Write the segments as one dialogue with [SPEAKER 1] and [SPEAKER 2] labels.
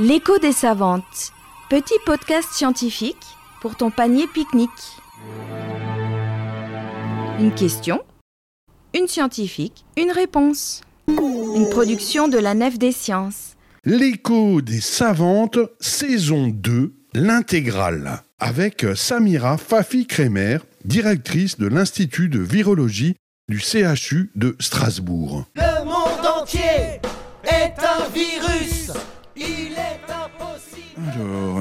[SPEAKER 1] L'écho des savantes, petit podcast scientifique pour ton panier pique-nique. Une question, une scientifique, une réponse. Une production de la Nef des Sciences.
[SPEAKER 2] L'écho des savantes, saison 2, l'intégrale, avec Samira Fafi-Crémer, directrice de l'Institut de virologie du CHU de Strasbourg.
[SPEAKER 3] Le monde entier est un virus.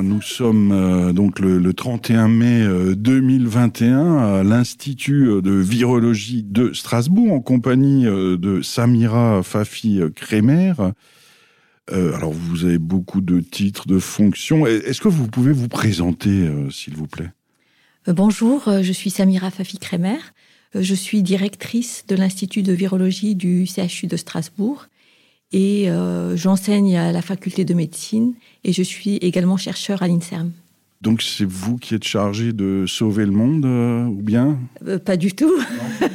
[SPEAKER 2] Nous sommes euh, donc le, le 31 mai euh, 2021 à l'Institut de virologie de Strasbourg en compagnie euh, de Samira Fafi-Crémer. Euh, alors, vous avez beaucoup de titres, de fonctions. Est-ce que vous pouvez vous présenter, euh, s'il vous plaît?
[SPEAKER 4] Euh, Bonjour, euh, je suis Samira Fafi-Crémer. Euh, Je suis directrice de l'Institut de virologie du CHU de Strasbourg et euh, j'enseigne à la faculté de médecine et je suis également chercheur à l'INSERM.
[SPEAKER 2] Donc, c'est vous qui êtes chargé de sauver le monde, euh, ou bien?
[SPEAKER 4] Euh, pas du tout.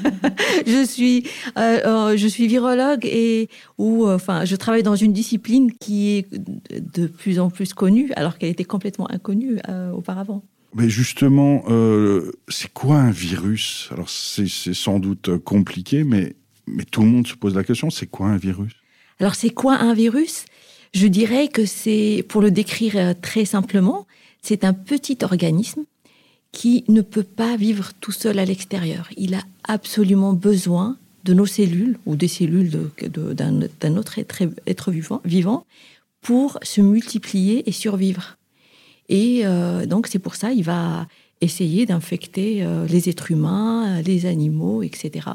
[SPEAKER 4] je suis, je suis virologue et ou enfin, je travaille dans une discipline qui est de plus en plus connue alors qu'elle était complètement inconnue auparavant.
[SPEAKER 2] Mais justement, c'est quoi un virus? Alors, c'est sans doute compliqué, mais, mais tout le monde se pose la question, c'est quoi un virus?
[SPEAKER 4] Alors, c'est quoi un virus? Je dirais que c'est, pour le décrire euh, très simplement, c'est un petit organisme qui ne peut pas vivre tout seul à l'extérieur. Il a absolument besoin de nos cellules ou des cellules d'un autre être, vivant, vivant pour se multiplier et survivre. Et euh, donc, c'est pour ça il va essayer d'infecter euh, les êtres humains, les animaux, etc.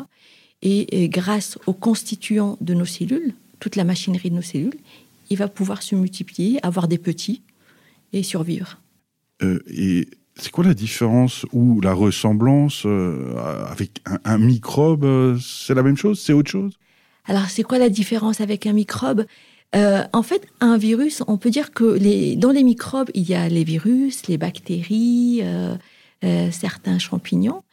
[SPEAKER 4] Et, et grâce aux constituants de nos cellules, toute la machinerie de nos cellules, il va pouvoir se multiplier, avoir des petits et survivre.
[SPEAKER 2] Euh, Et c'est quoi la différence ou la ressemblance euh, avec un, un microbe euh, C'est la même chose C'est autre chose?
[SPEAKER 4] Alors, c'est quoi la différence avec un microbe? Euh, En fait, un virus, on peut dire que les, dans les microbes, il y a les virus, les bactéries, certains champignons.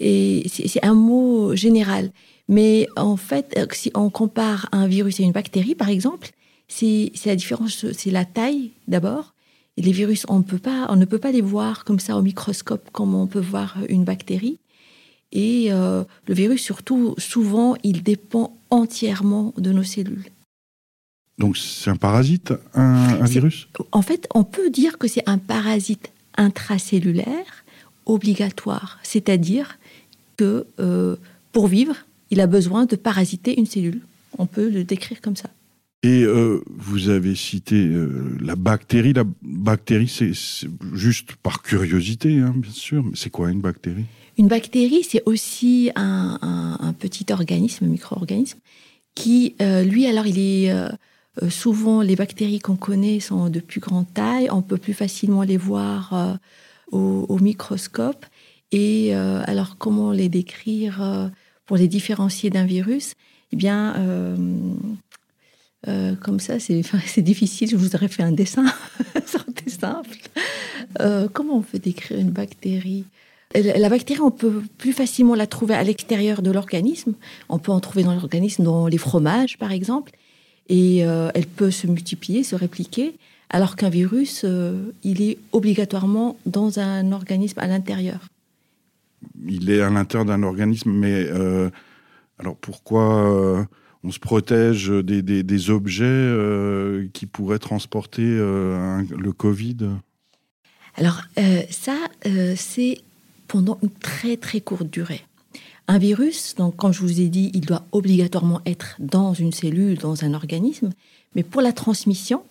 [SPEAKER 4] Et c'est un mot général. Mais en fait, euh, si on compare un virus et une bactérie, par exemple, c'est la différence, c'est la taille d'abord. Et les virus, on, peut pas, on ne peut pas les voir comme ça au microscope, comme on peut voir une bactérie. Et euh, le virus, surtout, souvent, il dépend entièrement de nos cellules.
[SPEAKER 2] Donc, c'est un parasite, un, virus?
[SPEAKER 4] En fait, on peut dire que c'est un parasite intracellulaire obligatoire, c'est-à-dire que euh, pour vivre, il a besoin de parasiter une cellule. On peut le décrire comme ça.
[SPEAKER 2] Et euh, vous avez cité euh, la bactérie. La bactérie, c'est juste par curiosité, hein, bien sûr. Mais c'est quoi une bactérie?
[SPEAKER 4] Une bactérie, c'est aussi un, un- un petit organisme, un micro-organisme, qui, euh, lui, alors, il est souvent, les bactéries qu'on connaît sont de plus grande taille, on peut plus facilement les voir au, au microscope. Et alors, comment les décrire pour les différencier d'un virus Eh bien, euh, euh, comme ça, c'est difficile. Je vous aurais fait un dessin, ça aurait été simple. Euh, comment on peut décrire une bactérie? La bactérie, on peut plus facilement la trouver à l'extérieur de l'organisme. On peut en trouver dans l'organisme, dans les fromages, par exemple. Et elle peut se multiplier, se répliquer. Alors qu'un virus, il est obligatoirement dans un organisme à l'intérieur.
[SPEAKER 2] Il est à l'intérieur d'un organisme, mais euh, alors pourquoi euh, on se protège des, objets euh, qui pourraient transporter le Covid?
[SPEAKER 4] Alors ça, c'est pendant une très très courte durée. Un virus, donc comme je vous ai dit, il doit obligatoirement être dans une cellule, dans un organisme, mais pour la transmission,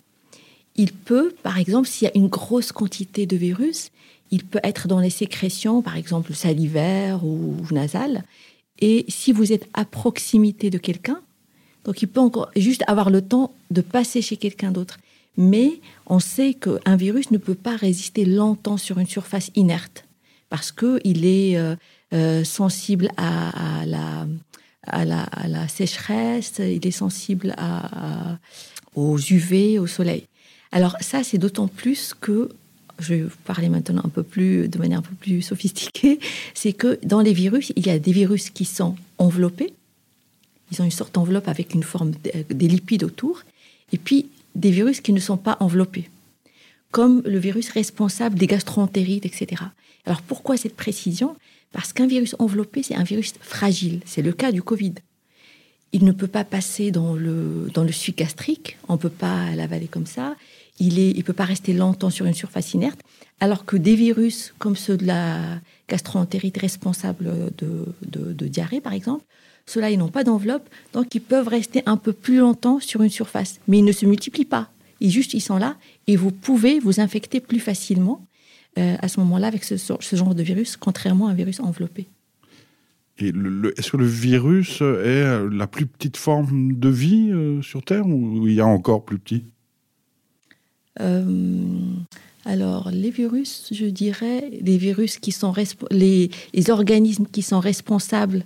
[SPEAKER 4] il peut, par exemple, s'il y a une grosse quantité de virus, il peut être dans les sécrétions, par exemple salivaires ou nasales, et si vous êtes à proximité de quelqu'un, donc il peut encore juste avoir le temps de passer chez quelqu'un d'autre. Mais on sait qu'un virus ne peut pas résister longtemps sur une surface inerte parce qu'il est euh, euh, sensible à, la, à, la, sécheresse, il est sensible aux UV, au soleil. Alors ça, c'est d'autant plus que, je vais vous parler maintenant un peu plus, de manière un peu plus sophistiquée, c'est que dans les virus, il y a des virus qui sont enveloppés, ils ont une sorte d'enveloppe avec une forme de- des lipides autour, et puis des virus qui ne sont pas enveloppés, comme le virus responsable des gastroentérites, etc. Alors pourquoi cette précision? Parce qu'un virus enveloppé, c'est un virus fragile. C'est le cas du Covid. Il ne peut pas passer dans le, dans le suc gastrique, on ne peut pas l'avaler comme ça. Il ne il peut pas rester longtemps sur une surface inerte, alors que des virus comme ceux de la gastroentérite responsable de, diarrhée, par exemple, ceux-là, ils n'ont pas d'enveloppe, donc ils peuvent rester un peu plus longtemps sur une surface. Mais ils ne se multiplient pas. Ils juste, ils sont là et vous pouvez vous infecter plus facilement euh, à ce moment-là avec ce, genre de virus, contrairement à un virus enveloppé.
[SPEAKER 2] Est-ce que le virus est la plus petite forme de vie euh, sur Terre ou il y a encore plus petit?
[SPEAKER 4] Alors, les virus, je dirais, les virus qui sont les, les organismes qui sont responsables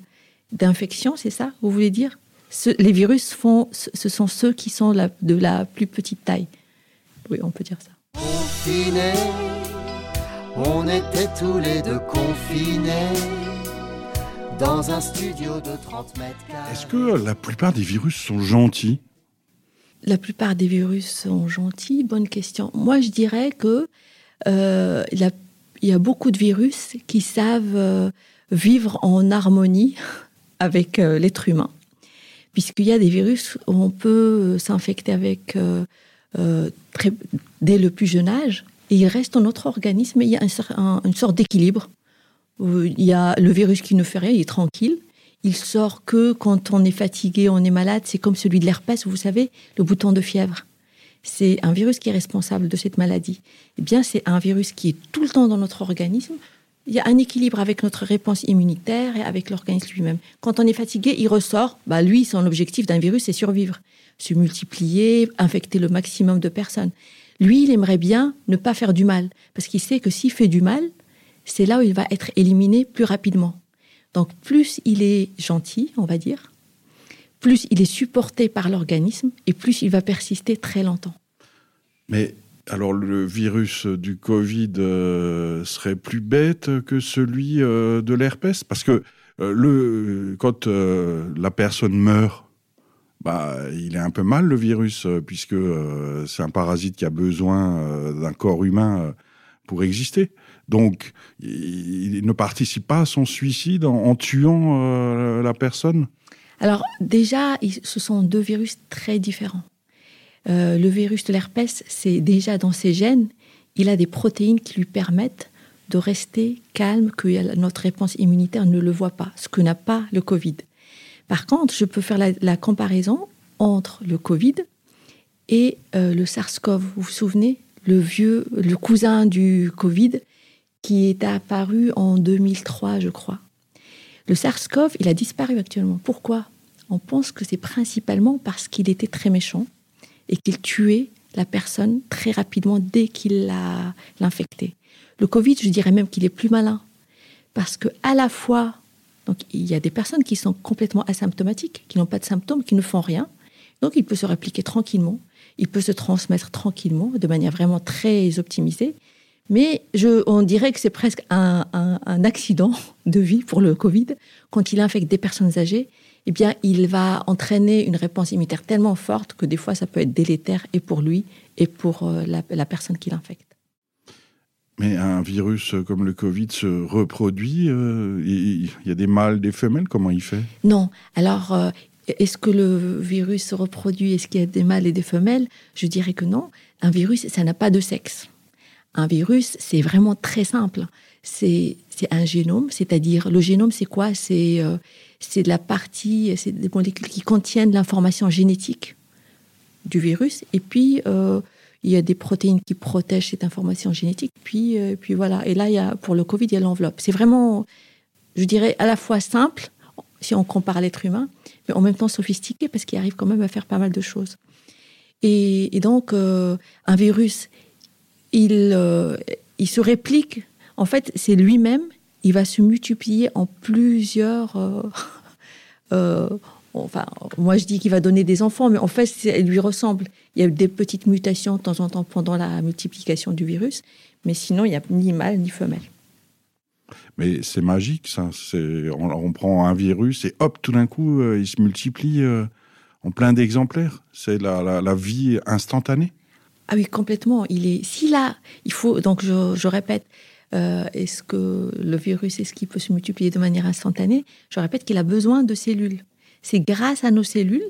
[SPEAKER 4] d'infection, c'est ça, vous voulez dire? Les virus font, ce sont ceux qui sont la, de la plus petite taille. Oui, on peut dire ça.
[SPEAKER 3] Confinés, on était tous les deux confinés dans un studio de 30 mètres carrés.
[SPEAKER 2] Est-ce que la plupart des virus sont gentils?
[SPEAKER 4] La plupart des virus sont gentils Bonne question. Moi, je dirais que euh, il y a beaucoup de virus qui savent euh, vivre en harmonie avec euh, l'être humain. Puisqu'il y a des virus où on peut s'infecter avec très, dès le plus jeune âge, et il reste dans notre organisme, et il y a un, une sorte d'équilibre. Il y a le virus qui ne fait rien, il est tranquille. Il sort que quand on est fatigué, on est malade. C'est comme celui de l'herpès, vous savez, le bouton de fièvre. C'est un virus qui est responsable de cette maladie. Eh bien, c'est un virus qui est tout le temps dans notre organisme il y a un équilibre avec notre réponse immunitaire et avec l'organisme lui-même. Quand on est fatigué, il ressort. Bah, lui, son objectif d'un virus, c'est survivre, se multiplier, infecter le maximum de personnes. Lui, il aimerait bien ne pas faire du mal, parce qu'il sait que s'il fait du mal, c'est là où il va être éliminé plus rapidement. Donc, plus il est gentil, on va dire, plus il est supporté par l'organisme, et plus il va persister très longtemps.
[SPEAKER 2] Mais alors le virus du Covid euh, serait plus bête que celui euh, de l'herpès? Parce que euh, le quand la personne meurt, bah il est un peu mal le virus puisque c'est un parasite qui a besoin d'un corps humain pour exister. Donc il, ne participe pas à son suicide en, tuant la personne?
[SPEAKER 4] Alors déjà, ce sont deux virus très différents. Euh, le virus de l'herpès, c'est déjà dans ses gènes, il a des protéines qui lui permettent de rester calme, que notre réponse immunitaire ne le voit pas, ce que n'a pas le Covid. Par contre, je peux faire la, comparaison entre le Covid et euh, le SARS-CoV. Vous vous souvenez Le vieux, le cousin du Covid qui est apparu en 2003, je crois. Le SARS-CoV, il a disparu actuellement. Pourquoi? On pense que c'est principalement parce qu'il était très méchant et qu'il tuait la personne très rapidement dès qu'il l'a l'infecté. Le Covid, je dirais même qu'il est plus malin parce que à la fois, donc il y a des personnes qui sont complètement asymptomatiques, qui n'ont pas de symptômes, qui ne font rien, donc il peut se répliquer tranquillement, il peut se transmettre tranquillement, de manière vraiment très optimisée. Mais je, on dirait que c'est presque un, un accident de vie pour le Covid quand il infecte des personnes âgées eh bien, il va entraîner une réponse immunitaire tellement forte que des fois, ça peut être délétère et pour lui et pour euh, la, personne qui l'infecte.
[SPEAKER 2] Mais un virus comme le Covid se reproduit euh, Il y a des mâles, des femelles Comment il fait?
[SPEAKER 4] Non. Alors, euh, est-ce que le virus se reproduit? Est-ce qu'il y a des mâles et des femelles? Je dirais que non. Un virus, ça n'a pas de sexe. Un virus, c'est vraiment très simple. C'est un génome, c'est-à-dire le génome, c'est quoi? C'est c'est de la partie, c'est des molécules qui contiennent l'information génétique du virus. Et puis, euh, il y a des protéines qui protègent cette information génétique. Puis, euh, puis voilà. Et là, pour le Covid, il y a l'enveloppe. C'est vraiment, je dirais, à la fois simple, si on compare l'être humain, mais en même temps sophistiqué, parce qu'il arrive quand même à faire pas mal de choses. Et, donc, euh, un virus, il, il se réplique. En fait, c'est lui-même il va se multiplier en plusieurs. Euh, euh, enfin, moi je dis qu'il va donner des enfants, mais en fait, elle lui ressemble. Il y a des petites mutations de temps en temps pendant la multiplication du virus, mais sinon, il n'y a ni mâle ni femelle.
[SPEAKER 2] Mais c'est magique, ça. On, prend un virus et hop, tout d'un coup, euh, il se multiplie en plein d'exemplaires. C'est la, vie instantanée.
[SPEAKER 4] Ah oui, complètement. Il est, si là, il faut, donc je, répète, euh, est-ce que le virus, est-ce qu'il peut se multiplier de manière instantanée? Je répète qu'il a besoin de cellules. C'est grâce à nos cellules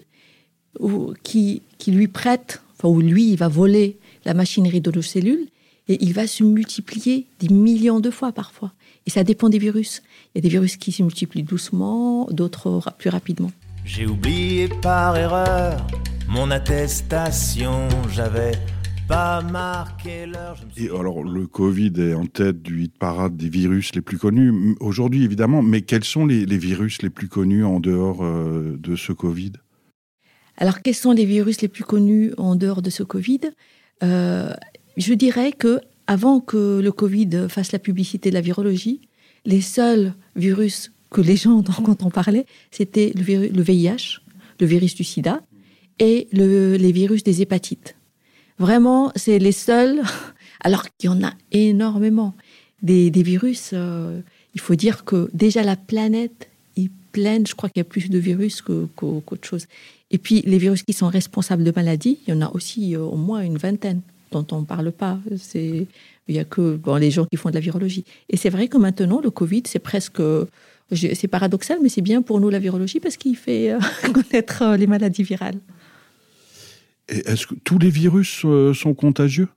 [SPEAKER 4] qui, qui lui prêtent, enfin, où lui, il va voler la machinerie de nos cellules et il va se multiplier des millions de fois parfois. Et ça dépend des virus. Il y a des virus qui se multiplient doucement, d'autres plus rapidement.
[SPEAKER 5] J'ai oublié par erreur mon attestation, j'avais pas marqué l'heure.
[SPEAKER 2] Et alors, le Covid est en tête du hit parade des virus les plus connus aujourd'hui, évidemment, mais quels sont les, virus les plus connus en dehors euh, de ce Covid?
[SPEAKER 4] Alors, quels sont les virus les plus connus en dehors de ce Covid? Euh, Je dirais que avant que le Covid fasse la publicité de la virologie, les seuls virus que les gens, quand on parlait, c'était le, VIH, le virus du sida et les virus des hépatites. Vraiment, c'est les seuls, alors qu'il y en a énormément. Des, virus, euh, il faut dire que déjà la planète est pleine, je crois qu'il y a plus de virus qu'autre chose. Et puis les virus qui sont responsables de maladies, il y en a aussi euh, au moins une vingtaine dont on ne parle pas. Il y a que les gens qui font de la virologie. Et c'est vrai que maintenant, le Covid, c'est presque c'est paradoxal, mais c'est bien pour nous la virologie parce qu'il fait euh, connaître les maladies virales.
[SPEAKER 2] Est-ce que tous les virus euh, sont contagieux?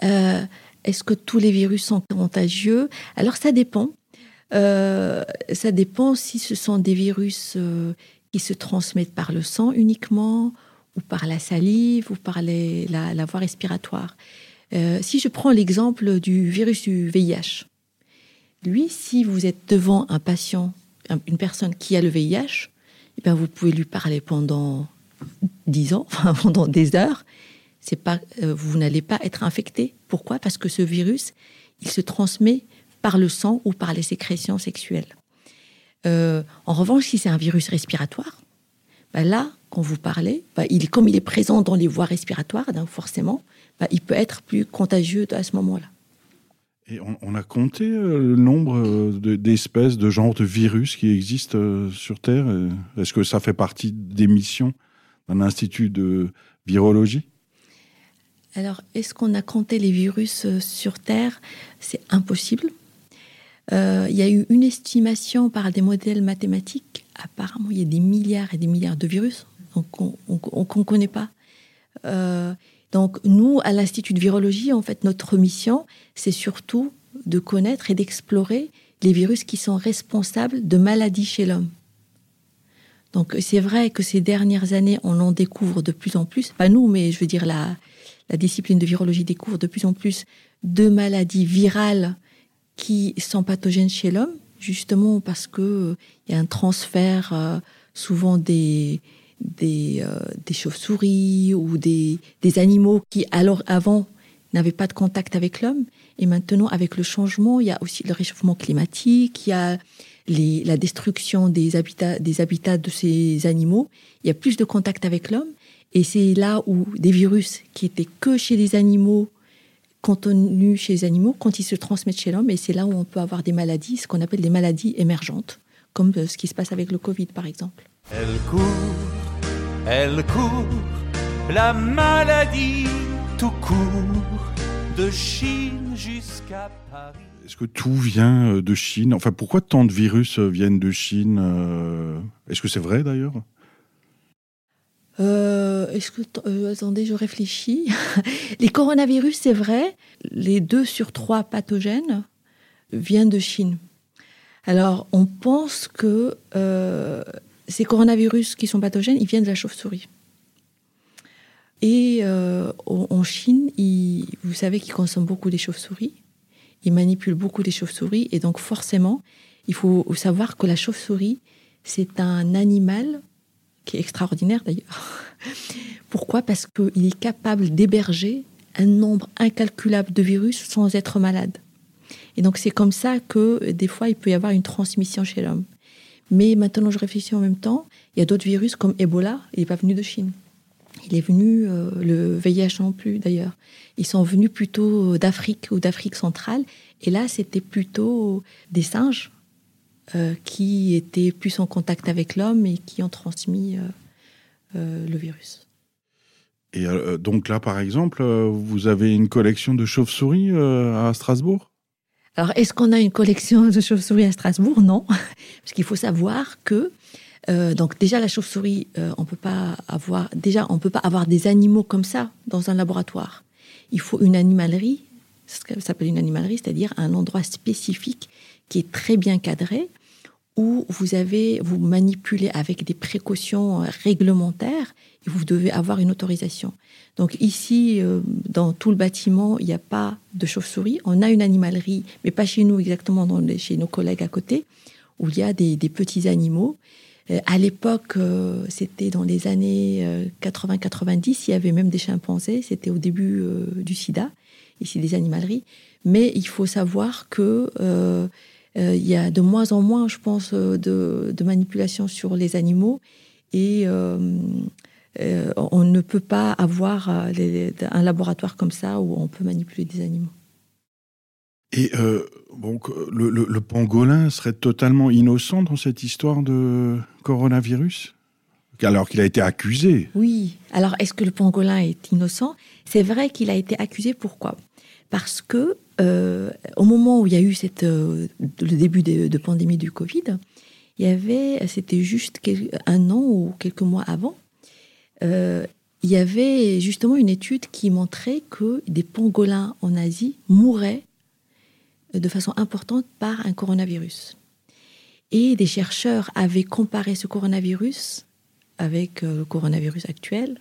[SPEAKER 4] Est-ce que tous les virus sont contagieux? Alors ça dépend. ça dépend si ce sont des virus qui se transmettent par le sang uniquement, ou par la salive, ou par la, la, voie respiratoire. si je prends l'exemple du virus du VIH, lui, si vous êtes devant un patient, une personne qui a le VIH, eh bien vous pouvez lui parler pendant 10 ans, pendant des heures. C'est pas, euh, vous n'allez pas être infecté. Pourquoi? Parce que ce virus, il se transmet par le sang ou par les sécrétions sexuelles. Euh, en revanche, si c'est un virus respiratoire, ben là, quand vous parlez, ben il, comme il est présent dans les voies respiratoires, forcément, ben il peut être plus contagieux à ce moment-là.
[SPEAKER 2] Et on, a compté euh, le nombre d'espèces, de, genres de virus qui existent sur Terre? Est-ce que ça fait partie des missions? D'un institut de virologie?
[SPEAKER 4] Alors, est-ce qu'on a compté les virus sur Terre? C'est impossible. Il y a eu une estimation par des modèles mathématiques. Apparemment, il y a des milliards et des milliards de virus qu'on ne connaît pas. Donc nous, à l'Institut de virologie, en fait, notre mission, c'est surtout de connaître et d'explorer les virus qui sont responsables de maladies chez l'homme. Donc c'est vrai que ces dernières années, on en découvre de plus en plus, pas nous, mais je veux dire la, discipline de virologie découvre de plus en plus de maladies virales qui sont pathogènes chez l'homme, justement parce qu'il euh, y a un transfert euh, souvent euh, des chauves-souris ou des, des, animaux qui, alors avant, n'avaient pas de contact avec l'homme. Et maintenant, avec le changement, il y a aussi le réchauffement climatique, il y a la destruction des habitats, des habitats de ces animaux. Il y a plus de contact avec l'homme. Et c'est là où des virus qui étaient que chez les animaux, contenus chez les animaux, quand ils se transmettent chez l'homme, et c'est là où on peut avoir des maladies, ce qu'on appelle des maladies émergentes, comme euh, ce qui se passe avec le Covid, par exemple.
[SPEAKER 5] Elle court, elle court, la maladie tout court, de Chine jusqu'à Paris.
[SPEAKER 2] Est-ce que tout vient euh, de Chine? Enfin, pourquoi tant de virus euh, viennent de Chine euh, Est-ce que c'est vrai d'ailleurs?
[SPEAKER 4] Attendez, je réfléchis. les coronavirus, c'est vrai. Les deux sur trois pathogènes viennent de Chine. Alors, on pense que ces coronavirus qui sont pathogènes, ils viennent de la chauve-souris. Et en Chine, vous savez qu'ils consomment beaucoup des chauves-souris. Ils manipulent beaucoup des chauves-souris. Et donc, forcément, il faut savoir que la chauve-souris, c'est un animal qui est extraordinaire d'ailleurs. Pourquoi? Parce qu'il est capable d'héberger un nombre incalculable de virus sans être malade. Et donc, c'est comme ça que des fois, il peut y avoir une transmission chez l'homme. Mais maintenant, je réfléchis en même temps. Il y a d'autres virus comme Ebola, il n'est pas venu de Chine. Il est venu, euh, le VIH non plus d'ailleurs. Ils sont venus plutôt d'Afrique ou d'Afrique centrale. Et là, c'était plutôt des singes euh, qui étaient plus en contact avec l'homme et qui ont transmis. Euh, le virus.
[SPEAKER 2] Et donc là, par exemple, vous avez une collection de chauves-souris à Strasbourg?
[SPEAKER 4] Alors, est-ce qu'on a une collection de chauves-souris à Strasbourg? Non, parce qu'il faut savoir que euh, donc déjà la chauve-souris, euh, on peut pas avoir déjà on peut pas avoir des animaux comme ça dans un laboratoire. Il faut une animalerie, s'appelle une animalerie, c'est-à-dire un endroit spécifique qui est très bien cadré où vous avez vous manipulez avec des précautions euh, réglementaires et vous devez avoir une autorisation. Donc ici, dans tout le bâtiment, il n'y a pas de chauve-souris. On a une animalerie, mais pas chez nous exactement, chez nos collègues à côté, où il y a des, petits animaux. Euh, à l'époque, euh, c'était dans les années 80-90, il y avait même des chimpanzés. C'était au début du SIDA, ici des animaleries. Mais il faut savoir que il y a de moins en moins, je pense, de, de sur les animaux. Et euh, on ne peut pas avoir euh, un laboratoire comme ça où on peut manipuler des animaux.
[SPEAKER 2] Et euh, le, pangolin serait totalement innocent dans cette histoire de coronavirus? Alors qu'il a été accusé.
[SPEAKER 4] Oui. Alors, est-ce que le pangolin est innocent? C'est vrai qu'il a été accusé. Pourquoi? Parce que au moment où il y a eu cette, le début de, pandémie du Covid, il y avait, c'était juste un an ou quelques mois avant, euh, il y avait justement une étude qui montrait que des pangolins en Asie mouraient de façon importante par un coronavirus. Et des chercheurs avaient comparé ce coronavirus avec euh, le coronavirus actuel,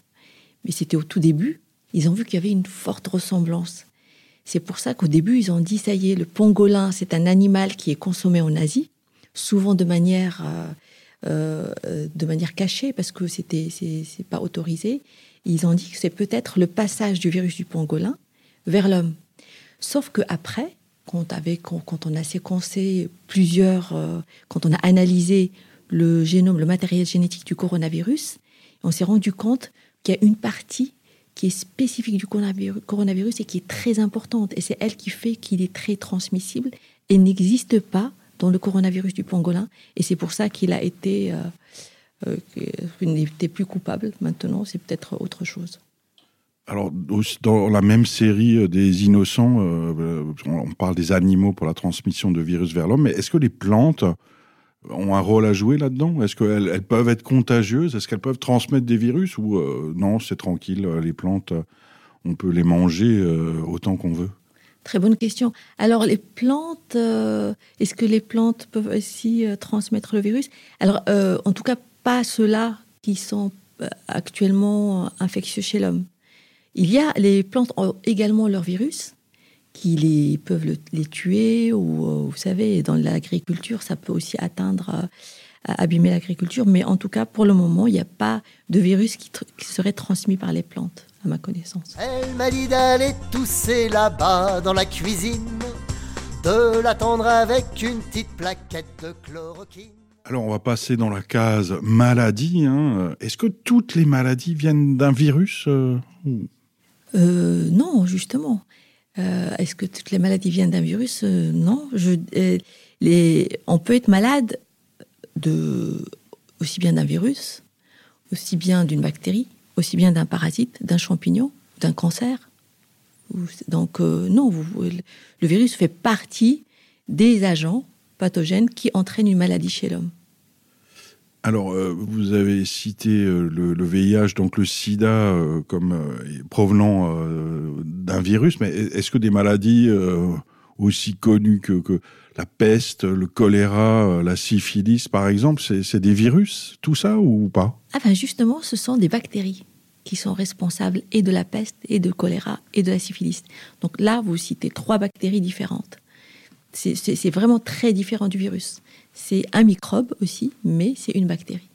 [SPEAKER 4] mais c'était au tout début. Ils ont vu qu'il y avait une forte ressemblance. C'est pour ça qu'au début, ils ont dit, ça y est, le pangolin, c'est un animal qui est consommé en Asie, souvent de manière euh, euh, de manière cachée parce que c'était c'est pas autorisé. Ils ont dit que c'est peut-être le passage du virus du pangolin vers l'homme. Sauf que après, quand, on a séquencé plusieurs, euh, quand on a analysé le génome, le matériel génétique du coronavirus, on s'est rendu compte qu'il y a une partie qui est spécifique du coronavirus et qui est très importante. Et c'est elle qui fait qu'il est très transmissible et n'existe pas dans le coronavirus du pangolin. Et c'est pour ça qu'il a été. Euh, euh n'était plus coupable. Maintenant, c'est peut-être autre chose.
[SPEAKER 2] Alors, dans la même série euh, des innocents, euh, on parle des animaux pour la transmission de virus vers l'homme, mais est-ce que les plantes ont un rôle à jouer là-dedans? Est-ce qu'elles elles peuvent être contagieuses? Est-ce qu'elles peuvent transmettre des virus? Ou non, c'est tranquille, les plantes, on peut les manger autant qu'on veut?
[SPEAKER 4] Très bonne question. Alors, les plantes, euh, est-ce que les plantes peuvent aussi euh, transmettre le virus? Alors, euh, en tout cas, pas ceux-là qui sont actuellement infectieux chez l'homme. Il y a les plantes ont également leur virus qui les, peuvent les tuer ou vous savez dans l'agriculture ça peut aussi atteindre abîmer l'agriculture mais en tout cas pour le moment il n'y a pas de virus qui serait transmis par les plantes ma connaissance.
[SPEAKER 3] Elle m'a dit d'aller tousser là-bas dans la cuisine, de l'attendre avec une petite plaquette de chloroquine.
[SPEAKER 2] Alors on va passer dans la case maladie. Hein. Est-ce que toutes les maladies viennent d'un virus euh,
[SPEAKER 4] euh, Non, justement. Euh, est-ce que toutes les maladies viennent d'un virus? Non. Je, les, on peut être malade de, aussi bien d'un virus, aussi bien d'une bactérie, aussi bien d'un parasite, d'un champignon, d'un cancer. Donc euh, non, le virus fait partie des agents pathogènes qui entraînent une maladie chez l'homme.
[SPEAKER 2] Alors, euh, vous avez cité euh, le, VIH, donc le sida, comme provenant d'un virus, mais est-ce que des maladies aussi connues que, que, la peste, le choléra, la syphilis, par exemple, c'est des virus, tout ça, ou pas?
[SPEAKER 4] Ah ben justement, ce sont des bactéries qui sont responsables et de la peste, et de choléra, et de la syphilis. Donc là, vous citez trois bactéries différentes. C'est vraiment très différent du virus. C'est un microbe aussi, mais c'est une bactérie.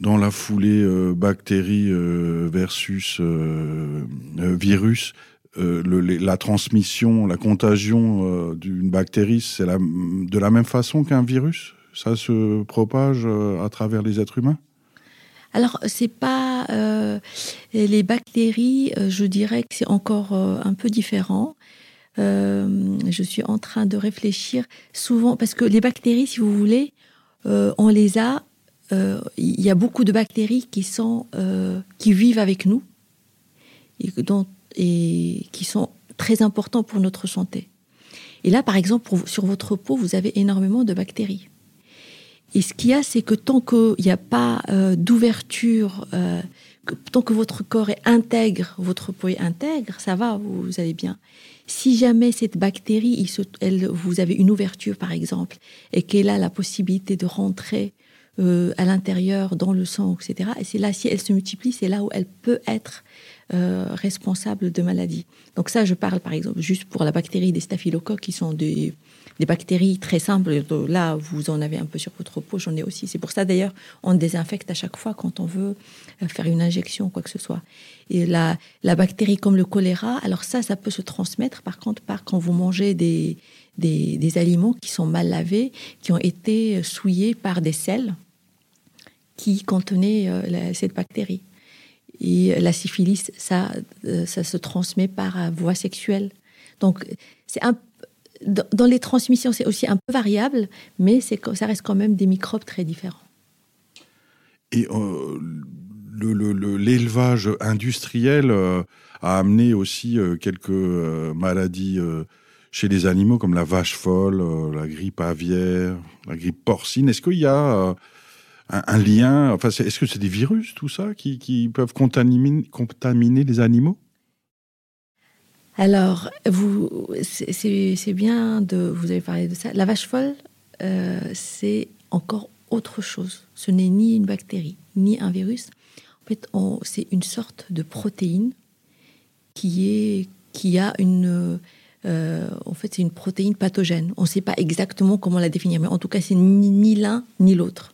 [SPEAKER 2] Dans la foulée euh, bactérie euh, versus euh, virus, la transmission, la contagion d'une bactérie, c'est de la même façon qu'un virus? Ça se propage à travers les êtres humains?
[SPEAKER 4] Alors, c'est pas euh, les bactéries, euh, je dirais que c'est encore euh, un peu différent. Je suis en train de réfléchir souvent parce que les bactéries, si vous voulez, on les a euh, il y a beaucoup de bactéries qui, sont, euh, qui vivent avec nous et, dont- et qui sont très importants pour notre santé. Et là, par exemple, pour- sur votre peau, vous avez énormément de bactéries. Et ce qu'il y a, c'est que tant qu'il n'y a pas euh, d'ouverture, euh, tant que votre corps est intègre, votre peau est intègre, ça va, vous allez bien. Si jamais cette bactérie, vous avez une ouverture par exemple, et qu'elle a la possibilité de rentrer euh, à l'intérieur, dans le sang, etc., et c'est là, si elle se multiplie, c'est là où elle peut être euh, responsable de maladies. Donc ça, je parle par exemple juste pour la bactérie des staphylocoques, qui sont des, des bactéries très simples. Là, vous en avez un peu sur votre peau, j'en ai aussi. C'est pour ça d'ailleurs, on désinfecte à chaque fois quand on veut euh, faire une injection, quoi que ce soit. Et la, la bactérie comme le choléra, alors ça, ça peut se transmettre par contre par quand vous mangez des, des, des aliments qui sont mal lavés, qui ont été souillés par des sels qui contenaient euh, cette bactérie. Et la syphilis, ça, euh, ça se transmet par euh, voie sexuelle. Donc, c'est un, dans les transmissions, c'est aussi un peu variable, mais ça reste quand même des microbes très différents.
[SPEAKER 2] Et euh, le- le- le- l'élevage industriel euh, a amené aussi euh, quelques maladies chez les animaux, comme la vache folle, la grippe aviaire, la grippe porcine. Est-ce qu'il y a un, lien? Enfin, est-ce que c'est des virus, tout ça, qui, peuvent contaminer les animaux?
[SPEAKER 4] Alors, vous, c'est, bien de vous avez parlé de ça. La vache folle, euh, c'est encore autre chose. Ce n'est ni une bactérie, ni un virus. En fait, c'est une sorte de protéine qui est qui a une euh, en fait, c'est une protéine pathogène. On ne sait pas exactement comment la définir, mais en tout cas, c'est ni l'un ni l'autre.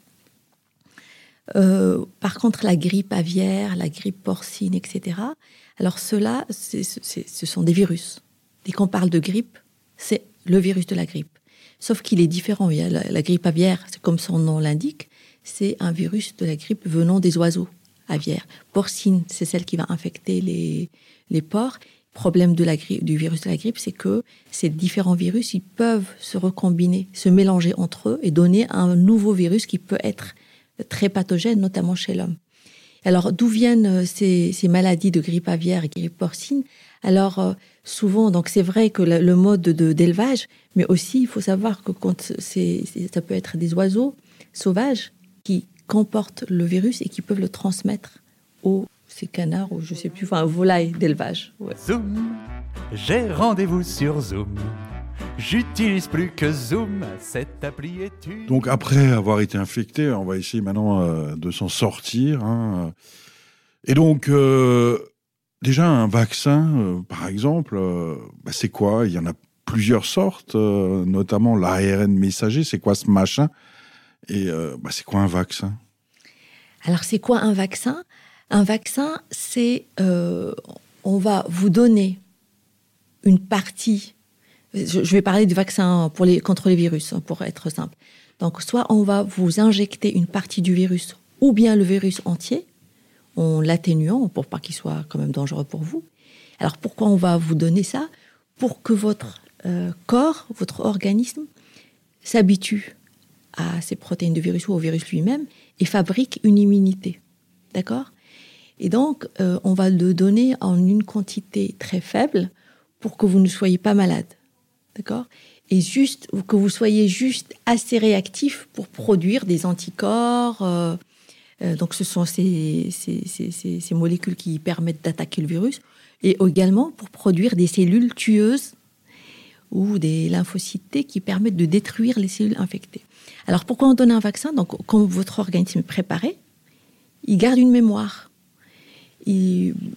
[SPEAKER 4] Euh, par contre, la grippe aviaire, la grippe porcine, etc. Alors c'est- ce sont des virus. Dès qu'on parle de grippe, c'est le virus de la grippe. Sauf qu'il est différent. La, la grippe aviaire, c'est comme son nom l'indique, c'est un virus de la grippe venant des oiseaux aviaires. Porcine, c'est celle qui va infecter les, les porcs. Problème de la grippe, du virus de la grippe, c'est que ces différents virus, ils peuvent se recombiner, se mélanger entre eux et donner un nouveau virus qui peut être très pathogène, notamment chez l'homme. Alors, d'où viennent euh, ces, ces maladies de grippe aviaire et grippe porcine? Alors, euh, souvent, donc c'est vrai que le, mode de- d'élevage, mais aussi, il faut savoir que quand c'est, ça peut être des oiseaux sauvages qui comportent le virus et qui peuvent le transmettre aux ces canards ou je sais plus, enfin, volailles d'élevage.
[SPEAKER 5] Zoom, j'ai rendez-vous sur Zoom. J'utilise plus que Zoom, cette appli est une.
[SPEAKER 2] Donc après avoir été infecté, on va essayer maintenant euh, de s'en sortir. hein. Et donc, euh, déjà un vaccin, euh, par exemple, euh, bah, c'est quoi? Il y en a plusieurs sortes, euh, notamment l'ARN messager. C'est quoi ce machin? Et euh, bah, c'est quoi un vaccin?
[SPEAKER 4] Alors, c'est quoi un vaccin? Un vaccin, c'est euh, on va vous donner une partie. Je, je vais parler du vaccin pour les, contre les virus, hein, pour être simple. Donc, soit on va vous injecter une partie du virus, ou bien le virus entier, en l'atténuant pour pas qu'il soit quand même dangereux pour vous. Alors, pourquoi on va vous donner ça? Pour que votre euh, corps, votre organisme, s'habitue à ces protéines de virus ou au virus lui-même et fabrique une immunité. D'accord? Et donc, euh, on va le donner en une quantité très faible pour que vous ne soyez pas malade. D'accord? Et juste, que vous soyez juste assez réactif pour produire des anticorps. euh, euh, donc, ce sont ces, molécules qui permettent d'attaquer le virus. Et également pour produire des cellules tueuses ou des lymphocytes qui permettent de détruire les cellules infectées. Alors pourquoi on donne un vaccin? Donc quand votre organisme est préparé, il garde une mémoire.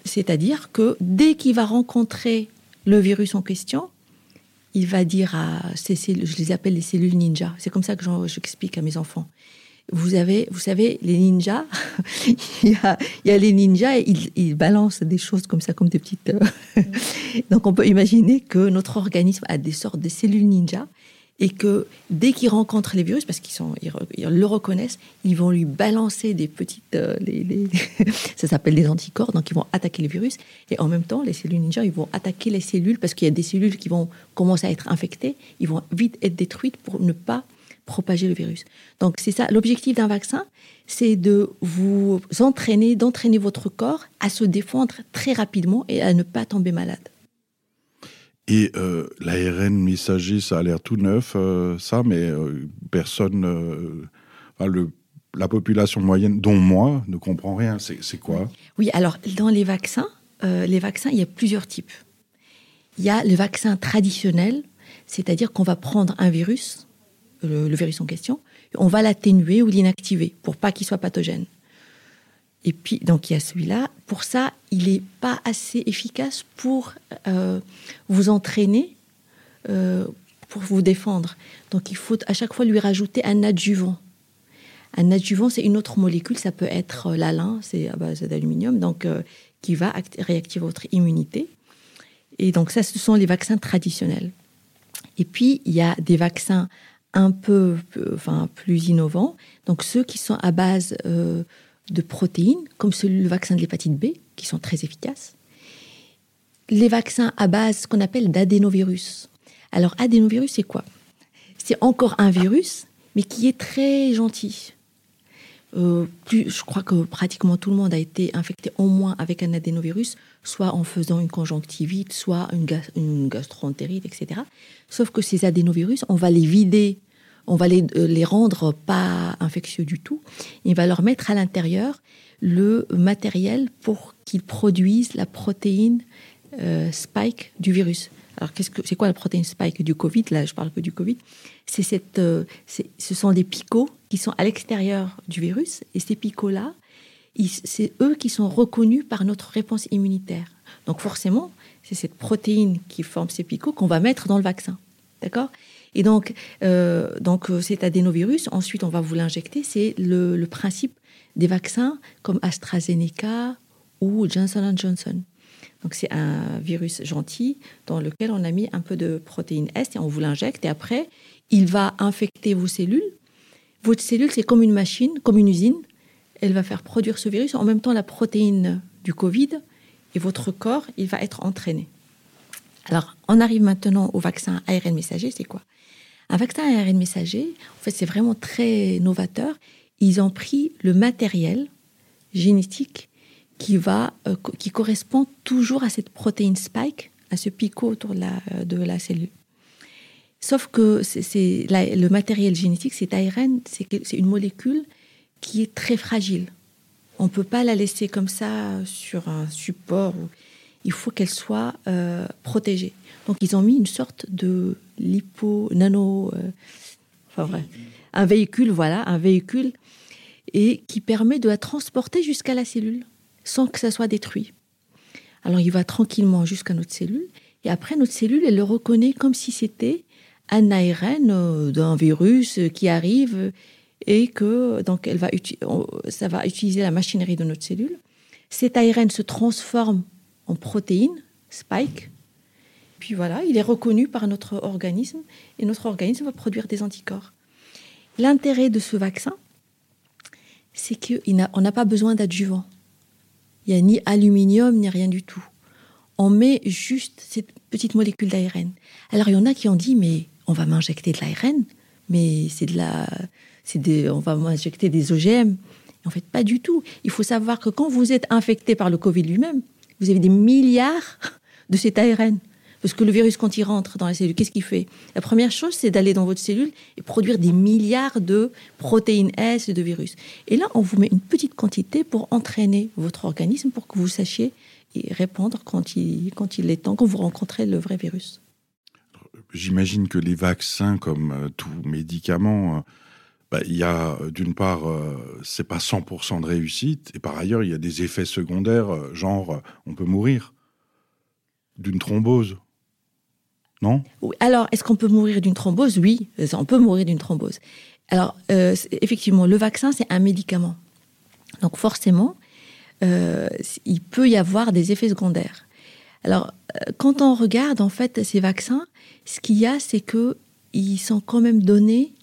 [SPEAKER 4] C'est-à-dire que dès qu'il va rencontrer le virus en question, il va dire à ces cellules, je les appelle les cellules ninja. C'est comme ça que j'explique à mes enfants. Vous avez, vous savez, les ninjas, il, y a, il y a les ninjas, et ils, ils balancent des choses comme ça, comme des petites. euh, Donc on peut imaginer que notre organisme a des sortes de cellules ninja et que dès qu'ils rencontrent les virus, parce qu'ils sont, ils, le reconnaissent, ils vont lui balancer des petites, euh, ça s'appelle des anticorps, donc ils vont attaquer les virus et en même temps les cellules ninja, ils vont attaquer les cellules parce qu'il y a des cellules qui vont commencer à être infectées, ils vont vite être détruites pour ne pas propager le virus. Donc c'est ça, l'objectif d'un vaccin, c'est de vous entraîner, d'entraîner votre corps à se défendre très rapidement et à ne pas tomber malade.
[SPEAKER 2] Et euh, l'ARN messager, ça a l'air tout neuf, euh, ça, mais euh, personne, euh, la population moyenne, dont moi, ne comprend rien. C'est quoi?
[SPEAKER 4] Oui, alors dans les vaccins, les vaccins, il y a plusieurs types. Il y a le vaccin traditionnel, c'est-à-dire qu'on va prendre un virus, le, le virus en question, on va l'atténuer ou l'inactiver pour pas qu'il soit pathogène. Et puis, donc il y a celui-là. Pour ça, il n'est pas assez efficace pour euh, vous entraîner, euh, pour vous défendre. Donc il faut à chaque fois lui rajouter un adjuvant. Un adjuvant, c'est une autre molécule, ça peut être euh, l'alun, c'est à base d'aluminium, donc qui va act- réactiver votre immunité. Et donc ça, ce sont les vaccins traditionnels. Et puis, il y a des vaccins un peu, enfin, plus innovants, donc ceux qui sont à base de protéines, comme celui, le vaccin de l'hépatite B, qui sont très efficaces. Les vaccins à base qu'on appelle d'adénovirus. Alors, adénovirus, c'est quoi? C'est encore un virus, mais qui est très gentil. Euh, plus, je crois que pratiquement tout le monde a été infecté au moins avec un adénovirus, soit en faisant une conjonctivite, soit une, gas- une gastroentérite, etc. Sauf que ces adénovirus, on va les vider, on va les, euh, les rendre pas infectieux du tout. On va leur mettre à l'intérieur le matériel pour qu'ils produisent la protéine euh, spike du virus. Alors, qu'est-ce que c'est quoi la protéine spike du Covid? Là, je parle que du Covid. C'est cette, euh, ce sont des picots qui sont à l'extérieur du virus, et ces picots-là, c'est eux qui sont reconnus par notre réponse immunitaire. Donc, forcément, c'est cette protéine qui forme ces picots qu'on va mettre dans le vaccin. D'accord? Et donc, euh, donc euh, cet adénovirus, ensuite, on va vous l'injecter. C'est le, principe des vaccins comme AstraZeneca ou Johnson Johnson. Donc c'est un virus gentil dans lequel on a mis un peu de protéine S et on vous l'injecte et après il va infecter vos cellules. Votre cellule c'est comme une machine, comme une usine. Elle va faire produire ce virus en même temps la protéine du Covid et votre corps il va être entraîné. Alors on arrive maintenant au vaccin ARN messager. C'est quoi? Un vaccin ARN messager, en fait c'est vraiment très novateur. Ils ont pris le matériel génétique qui, va, euh, qui correspond toujours à cette protéine spike, à ce picot autour de la, euh, cellule. Sauf que c'est, c'est- le matériel génétique, cet ARN, c'est, c'est une molécule qui est très fragile. On ne peut pas la laisser comme ça sur un support. Il faut qu'elle soit euh, protégée. Donc ils ont mis une sorte de lipo, nano, euh, enfin vrai, un véhicule, voilà, un véhicule, et qui permet de la transporter jusqu'à la cellule sans que ça soit détruit. Alors il va tranquillement jusqu'à notre cellule et après notre cellule elle le reconnaît comme si c'était un ARN euh, d'un virus qui arrive et que donc elle va ça va utiliser la machinerie de notre cellule. Cet ARN se transforme en protéine spike. Puis voilà, il est reconnu par notre organisme et notre organisme va produire des anticorps. L'intérêt de ce vaccin, c'est qu'on n'a pas besoin d'adjuvant. Il n'y a ni aluminium, ni rien du tout. On met juste cette petite molécule d'ARN. Alors, il y en a qui ont dit, mais on va m'injecter de l'ARN, mais c'est de la... des, on va m'injecter des OGM. En fait, pas du tout. Il faut savoir que quand vous êtes infecté par le Covid lui-même, vous avez des milliards de cet ARN. Parce que le virus, quand il rentre dans la cellule, qu'est-ce qu'il fait? La première chose, c'est d'aller dans votre cellule et produire des milliards de protéines S et de virus. Et là, on vous met une petite quantité pour entraîner votre organisme pour que vous sachiez y répondre quand il, quand il est temps, quand vous rencontrez le vrai virus.
[SPEAKER 2] J'imagine que les vaccins, comme euh, tout médicament, euh, bah, il y a euh, d'une part, euh, c'est pas 100% de réussite, et par ailleurs, il y a des effets secondaires, euh, genre, euh, on peut mourir d'une thrombose. Non?
[SPEAKER 4] Alors, est-ce qu'on peut mourir d'une thrombose? Oui, on peut mourir d'une thrombose. Alors, effectivement, le vaccin, c'est un médicament. Donc, forcément, il peut y avoir des effets secondaires. Alors, quand on regarde, en fait, ces vaccins, ce qu'il y a, c'est que ils sont quand même donnés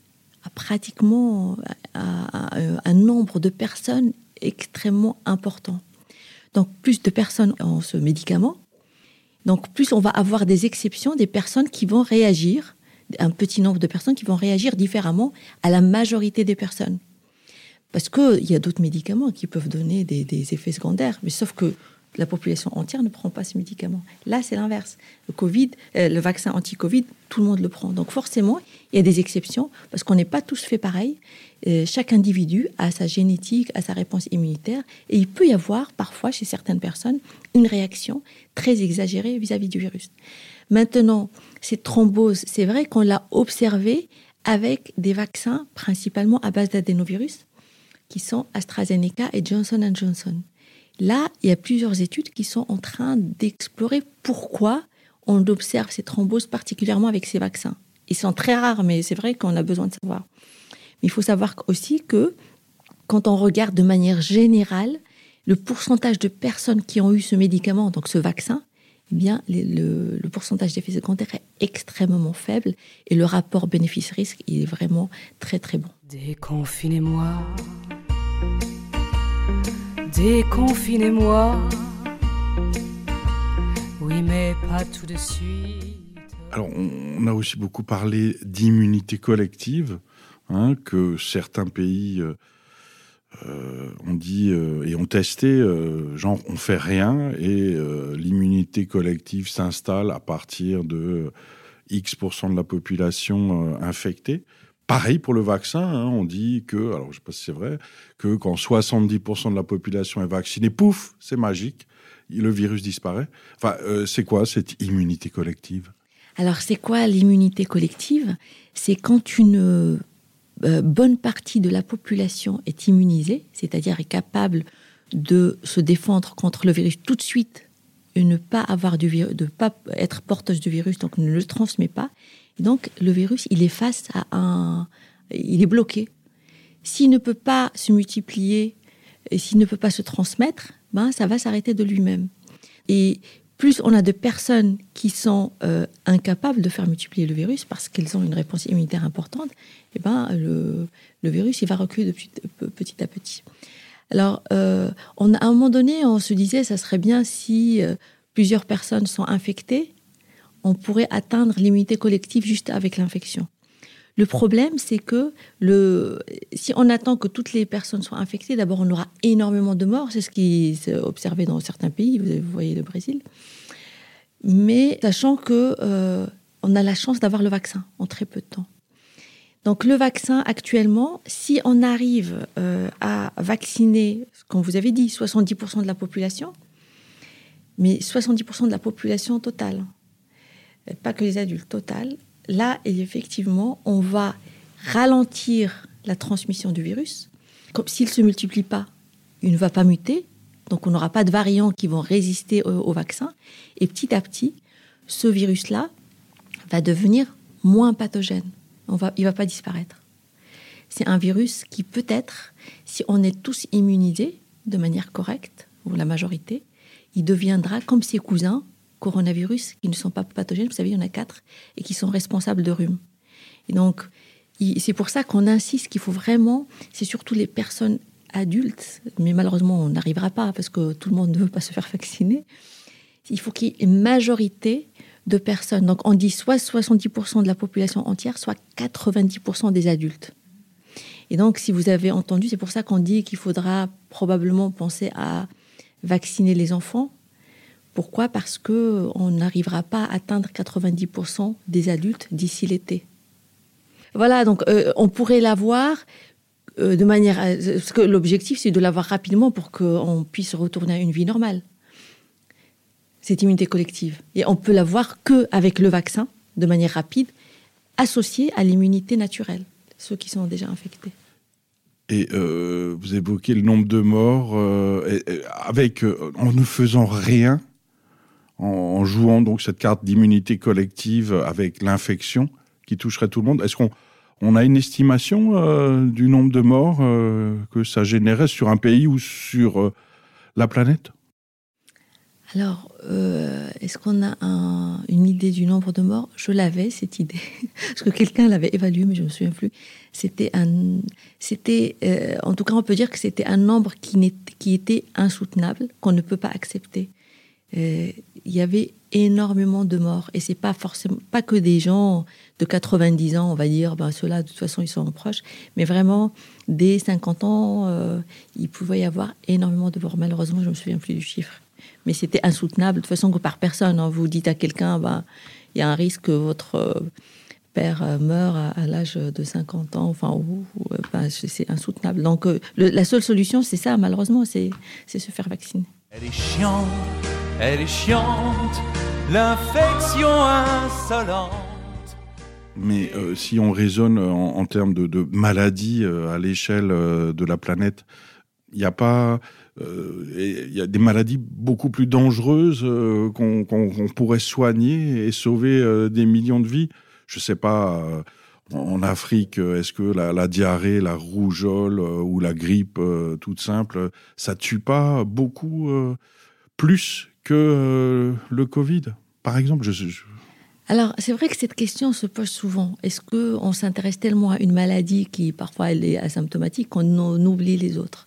[SPEAKER 4] pratiquement à, à un nombre de personnes extrêmement important. Donc, plus de personnes ont ce médicament, donc plus on va avoir des exceptions, des personnes qui vont réagir un petit nombre de personnes qui vont réagir différemment à la majorité des personnes. Parce qu'il y a d'autres médicaments qui peuvent donner des, effets secondaires, mais sauf que la population entière ne prend pas ce médicament. Là, c'est l'inverse. Le Covid, euh, le vaccin anti-Covid, tout le monde le prend. Donc forcément, il y a des exceptions parce qu'on n'est pas tous fait pareil. Euh, chaque individu a sa génétique, a sa réponse immunitaire, et il peut y avoir parfois chez certaines personnes une réaction très exagérée vis-à-vis du virus. Maintenant, cette thrombose, c'est vrai qu'on l'a observé avec des vaccins principalement à base d'adénovirus, qui sont AstraZeneca et Johnson Johnson. Là, il y a plusieurs études qui sont en train d'explorer pourquoi on observe ces thromboses particulièrement avec ces vaccins. Ils sont très rares, mais c'est vrai qu'on a besoin de savoir. Mais il faut savoir aussi que quand on regarde de manière générale le pourcentage de personnes qui ont eu ce médicament, donc ce vaccin, eh bien, le, pourcentage d'effets secondaires est extrêmement faible et le rapport bénéfice-risque est vraiment très très bon.
[SPEAKER 6] Déconfinez-moi, déconfinez-moi, oui mais pas tout de suite.
[SPEAKER 2] Alors, on a aussi beaucoup parlé d'immunité collective, hein, que certains pays euh, euh, ont dit euh, et ont testé, genre on fait rien et l'immunité collective s'installe à partir de X% de la population infectée. Pareil pour le vaccin, hein, on dit que, alors je ne sais pas si c'est vrai, que quand 70% de la population est vaccinée, pouf, c'est magique, le virus disparaît. Enfin, c'est quoi cette immunité collective?
[SPEAKER 4] Alors, c'est quoi l'immunité collective? C'est quand une euh, bonne partie de la population est immunisée, c'est-à-dire est capable de se défendre contre le virus tout de suite et ne pas avoir du virus, de pas être porteuse du virus, donc ne le transmet pas. Donc, le virus, il est à un, il est bloqué. S'il ne peut pas se multiplier et s'il ne peut pas se transmettre, ben, ça va s'arrêter de lui-même. Et plus on a de personnes qui sont euh, incapables de faire multiplier le virus parce qu'elles ont une réponse immunitaire importante, eh ben, le, virus il va reculer petit, à petit. Alors, euh, on, à un moment donné, on se disait, ça serait bien si euh, plusieurs personnes sont infectées, on pourrait atteindre l'immunité collective juste avec l'infection. Le problème, c'est que le, si on attend que toutes les personnes soient infectées, d'abord, on aura énormément de morts. C'est ce qui s'est observé dans certains pays. Vous voyez le Brésil. Mais sachant que euh, on a la chance d'avoir le vaccin en très peu de temps. Donc le vaccin actuellement, si on arrive euh, à vacciner, comme vous avez dit, 70% de la population, mais 70% de la population totale, pas que les adultes, totales, là, effectivement, on va ralentir la transmission du virus. Comme s'il ne se multiplie pas, il ne va pas muter, donc on n'aura pas de variants qui vont résister au, vaccin. Et petit à petit, ce virus-là va devenir moins pathogène. On va, il ne va pas disparaître. C'est un virus qui peut-être, si on est tous immunisés de manière correcte, ou la majorité, il deviendra comme ses cousins coronavirus qui ne sont pas pathogènes, vous savez, il y en a quatre, et qui sont responsables de rhume. Et donc, c'est pour ça qu'on insiste qu'il faut vraiment, c'est surtout les personnes adultes, mais malheureusement, on n'arrivera pas parce que tout le monde ne veut pas se faire vacciner. Il faut qu'il y ait une majorité de personnes. Donc, on dit soit 70% de la population entière, soit 90% des adultes. Et donc, si vous avez entendu, c'est pour ça qu'on dit qu'il faudra probablement penser à vacciner les enfants pourquoi? Parce que on n'arrivera pas à atteindre 90% des adultes d'ici l'été. Voilà, donc euh, on pourrait l'avoir euh, de manière. Parce que l'objectif, c'est de l'avoir rapidement pour qu'on puisse retourner à une vie normale. Cette immunité collective. Et on peut l'avoir qu'avec le vaccin, de manière rapide, associée à l'immunité naturelle, ceux qui sont déjà infectés.
[SPEAKER 2] Et euh, vous évoquez le nombre de morts avec en ne faisant rien en, jouant donc cette carte d'immunité collective avec l'infection qui toucherait tout le monde. Est-ce qu'on on a une estimation euh, du nombre de morts euh, que ça générait sur un pays ou sur euh, la planète?
[SPEAKER 4] Alors, est-ce qu'on a une idée du nombre de morts? Je l'avais, cette idée, parce que quelqu'un l'avait évalué, mais je ne me souviens plus. C'était un, c'était, en tout cas, on peut dire que c'était un nombre qui, qui était insoutenable, qu'on ne peut pas accepter. Euh, il y avait énormément de morts. Et c'est pas forcément pas que des gens de 90 ans, on va dire, ben ceux-là, de toute façon, ils sont proches, mais vraiment, dès 50 ans, euh, il pouvait y avoir énormément de morts. Malheureusement, je me souviens plus du chiffre. Mais c'était insoutenable, de toute façon, que par personne. hein. Vous dites à quelqu'un, ben, il y a un risque que votre euh, père meure à, l'âge de 50 ans, enfin, ou- ben, c'est insoutenable. Donc, la seule solution, c'est ça, malheureusement, c'est se faire vacciner.
[SPEAKER 5] Elle est chiante, elle est chiante, l'infection insolente.
[SPEAKER 2] Mais euh, si on raisonne en, en termes de, de maladies euh, à l'échelle euh, de la planète, il n'y a pas. euh, Il y a des maladies beaucoup plus dangereuses euh, qu'on pourrait soigner et sauver euh, des millions de vies. Je sais pas. En Afrique, euh, est-ce que la, diarrhée, la rougeole euh, ou la grippe euh, toute simple, ça tue pas beaucoup plus que le Covid, par exemple je,
[SPEAKER 4] Alors, c'est vrai que cette question se pose souvent. Est-ce qu'on s'intéresse tellement à une maladie qui, parfois, elle est asymptomatique qu'on oublie les autres?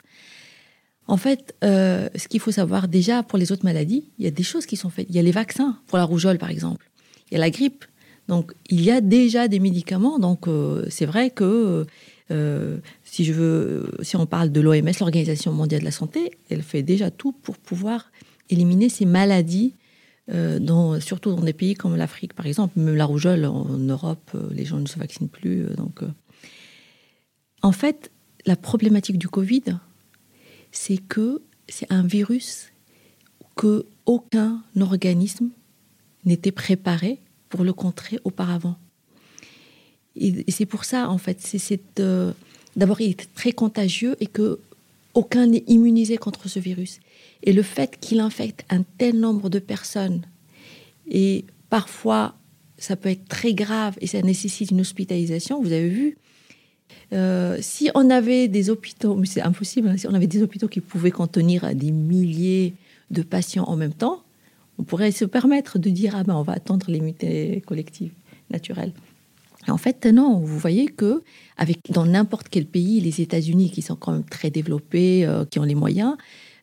[SPEAKER 4] En fait, ce qu'il faut savoir déjà pour les autres maladies, il y a des choses qui sont faites. Il y a les vaccins pour la rougeole, par exemple. Il y a la grippe. Donc, il y a déjà des médicaments. Donc, euh, c'est vrai que euh, si on parle de l'OMS, l'Organisation mondiale de la santé, elle fait déjà tout pour pouvoir éliminer ces maladies euh, surtout dans des pays comme l'Afrique, par exemple. Même la rougeole, en Europe, les gens ne se vaccinent plus. donc. En fait, la problématique du Covid, c'est que c'est un virus que aucun organisme n'était préparé pour le contrer auparavant. Et, c'est pour ça, en fait, c'est euh, D'abord, il est très contagieux et que aucun n'est immunisé contre ce virus. Et le fait qu'il infecte un tel nombre de personnes, et parfois ça peut être très grave et ça nécessite une hospitalisation, vous avez vu, euh, si on avait des hôpitaux, mais c'est impossible, hein, si on avait des hôpitaux qui pouvaient contenir des milliers de patients en même temps, on pourrait se permettre de dire ah ben on va attendre l'immunité collective naturelle. Et en fait, non, vous voyez que avec dans n'importe quel pays, les États-Unis qui sont quand même très développés, euh, qui ont les moyens,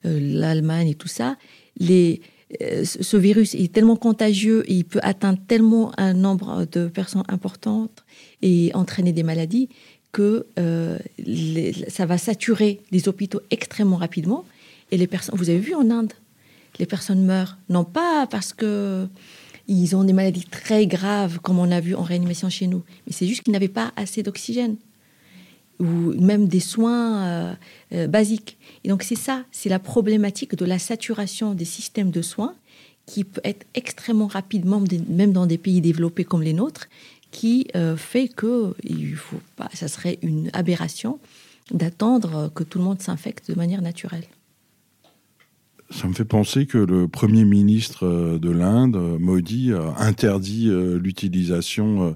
[SPEAKER 4] euh, l'Allemagne et tout ça, les, euh, ce virus est tellement contagieux et il peut atteindre tellement un nombre de personnes importantes et entraîner des maladies que les- ça va saturer les hôpitaux extrêmement rapidement. Et les personnes, vous avez vu en Inde, les personnes meurent, non pas parce que ils ont des maladies très graves, comme on a vu en réanimation chez nous, mais c'est juste qu'ils n'avaient pas assez d'oxygène ou même des soins euh, euh, basiques. Et donc c'est ça, c'est la problématique de la saturation des systèmes de soins qui peut être extrêmement rapidement, même dans des pays développés comme les nôtres, qui euh, fait que il faut pas, ça serait une aberration d'attendre que tout le monde s'infecte de manière naturelle.
[SPEAKER 2] Ça me fait penser que le Premier ministre euh, de l'Inde, euh, Modi, a interdit euh, l'utilisation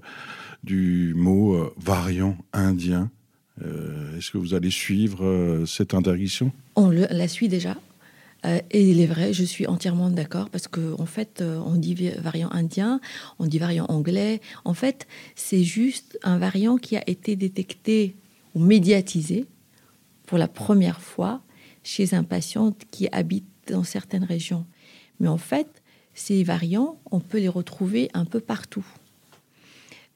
[SPEAKER 2] du mot variant indien. Est-ce que vous allez suivre cette interdiction?
[SPEAKER 4] On la suit déjà. Et il est vrai, je suis entièrement d'accord parce que en fait, on dit variant indien, on dit variant anglais. En fait, c'est juste un variant qui a été détecté ou médiatisé pour la première fois chez un patient qui habite dans certaines régions. Mais en fait, ces variants, on peut les retrouver un peu partout.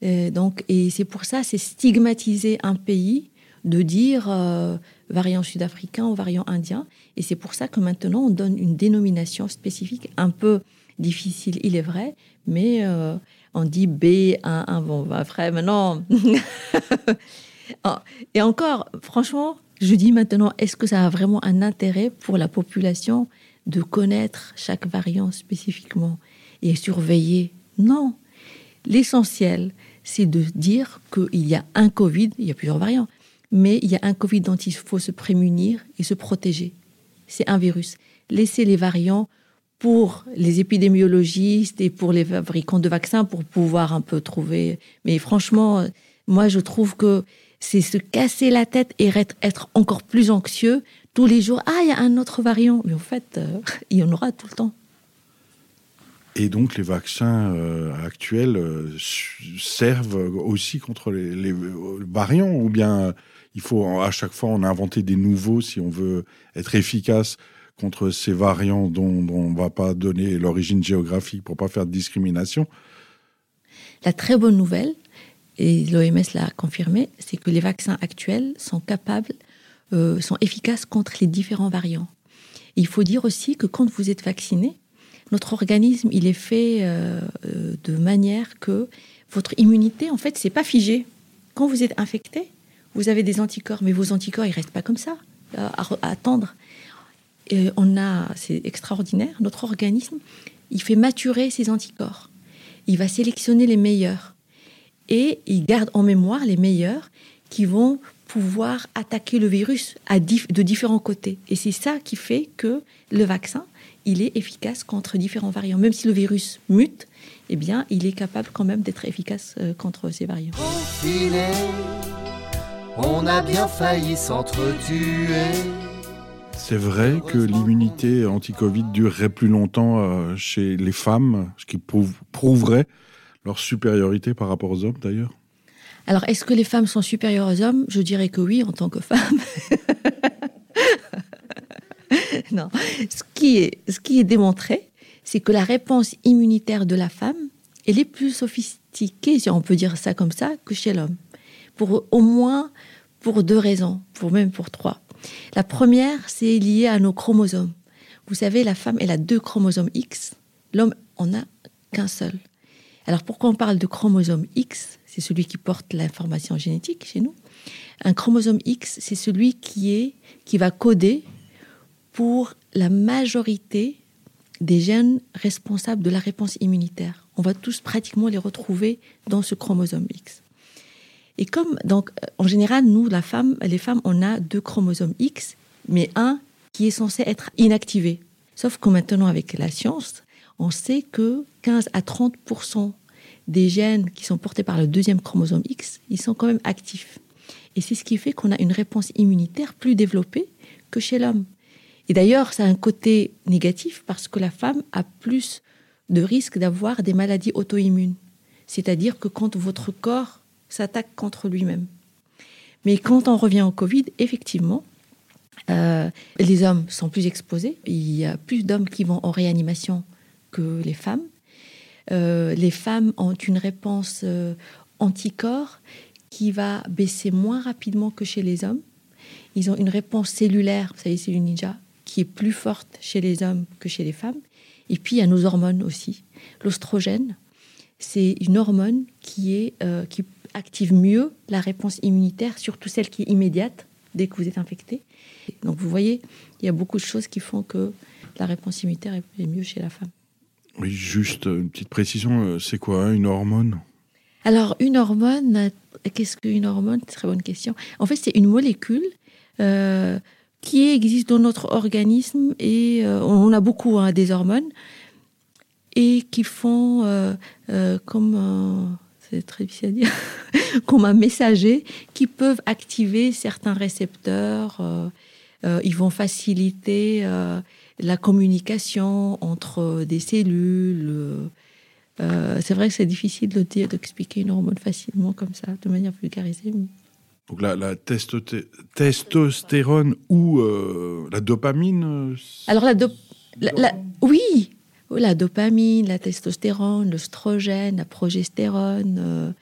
[SPEAKER 4] Euh, donc, et c'est pour ça, c'est stigmatiser un pays de dire euh, variant sud-africain ou variant indien. Et c'est pour ça que maintenant, on donne une dénomination spécifique, un peu difficile, il est vrai, mais euh, on dit B11. Bon, bah, après, maintenant. Ah, Et encore, franchement, je dis maintenant, est-ce que ça a vraiment un intérêt pour la population de connaître chaque variant spécifiquement et surveiller? Non. L'essentiel, c'est de dire qu'il y a un Covid, il y a plusieurs variants, mais il y a un Covid dont il faut se prémunir et se protéger. C'est un virus. Laissez les variants pour les épidémiologistes et pour les fabricants de vaccins pour pouvoir un peu trouver. Mais franchement, moi, je trouve que c'est se casser la tête et être, encore plus anxieux tous les jours. Ah, il y a un autre variant. Mais en fait, euh, il y en aura tout le temps.
[SPEAKER 2] Et donc les vaccins euh, actuels euh, servent aussi contre les, les variants ou bien il faut à chaque fois en inventer des nouveaux si on veut être efficace contre ces variants dont, dont on ne va pas donner l'origine géographique pour pas faire de discrimination?
[SPEAKER 4] La très bonne nouvelle, et l'OMS l'a confirmé, c'est que les vaccins actuels sont capables, euh, sont efficaces contre les différents variants. Il faut dire aussi que quand vous êtes vacciné, notre organisme, il est fait euh, euh, de manière que votre immunité, en fait, c'est pas figé. Quand vous êtes infecté, vous avez des anticorps, mais vos anticorps, ils restent pas comme ça, à, à attendre. Et on a, c'est extraordinaire. Notre organisme, il fait maturer ses anticorps. Il va sélectionner les meilleurs et il garde en mémoire les meilleurs qui vont pouvoir attaquer le virus à dif- de différents côtés. Et c'est ça qui fait que le vaccin, il est efficace contre différents variants. Même si le virus mute, eh bien, il est capable quand même d'être efficace euh, contre ces variants.
[SPEAKER 3] On a bien failli s'entretuer.
[SPEAKER 2] C'est vrai que l'immunité anti-Covid durerait plus longtemps euh, chez les femmes, ce qui prouve- prouverait leur supériorité par rapport aux hommes d'ailleurs.
[SPEAKER 4] Alors, est-ce que les femmes sont supérieures aux hommes? Je dirais que oui, en tant que femme. non. Ce qui est, ce qui est démontré, c'est que la réponse immunitaire de la femme, elle est plus sophistiquée, si on peut dire ça comme ça, que chez l'homme. Pour au moins pour deux raisons, pour même pour trois. La première, c'est lié à nos chromosomes. Vous savez, la femme, elle a deux chromosomes X. L'homme en a qu'un seul. Alors pourquoi on parle de chromosome X? C'est celui qui porte l'information génétique chez nous. Un chromosome X, c'est celui qui est qui va coder pour la majorité des gènes responsables de la réponse immunitaire. On va tous pratiquement les retrouver dans ce chromosome X. Et comme donc euh, en général nous la femme les femmes on a deux chromosomes X mais un qui est censé être inactivé. Sauf que maintenant avec la science, on sait que 15 à 30% des gènes qui sont portés par le deuxième chromosome X, ils sont quand même actifs. Et c'est ce qui fait qu'on a une réponse immunitaire plus développée que chez l'homme. Et d'ailleurs, ça a un côté négatif parce que la femme a plus de risques d'avoir des maladies auto-immunes. C'est-à-dire que quand votre corps s'attaque contre lui-même. Mais quand on revient au Covid, effectivement, euh, les hommes sont plus exposés. Il y a plus d'hommes qui vont en réanimation que les femmes. Euh, les femmes ont une réponse euh, anticorps qui va baisser moins rapidement que chez les hommes. Ils ont une réponse cellulaire, vous savez, c'est une ninja, qui est plus forte chez les hommes que chez les femmes. Et puis, il y a nos hormones aussi. L'ostrogène, c'est une hormone qui, est, euh, qui active mieux la réponse immunitaire, surtout celle qui est immédiate dès que vous êtes infecté. Donc, vous voyez, il y a beaucoup de choses qui font que la réponse immunitaire est mieux chez la femme.
[SPEAKER 2] Oui, juste une petite précision, euh, c'est quoi une hormone?
[SPEAKER 4] Alors, une hormone, euh, qu'est-ce qu'une hormone? Très bonne question. En fait, c'est une molécule euh, qui existe dans notre organisme et euh, on a beaucoup hein, des hormones et qui font euh, euh, comme c'est très difficile à dire, comme un messager qui peuvent activer certains récepteurs. euh, euh, ils vont faciliter euh, la communication entre des cellules. euh, euh, c'est vrai que c'est difficile de dire, d'expliquer une hormone facilement comme ça, de manière vulgarisée. mais-
[SPEAKER 2] Donc la, testostérone ou euh, la dopamine
[SPEAKER 4] Alors la- la- oui, la dopamine, la testostérone, l'oestrogène, la progestérone.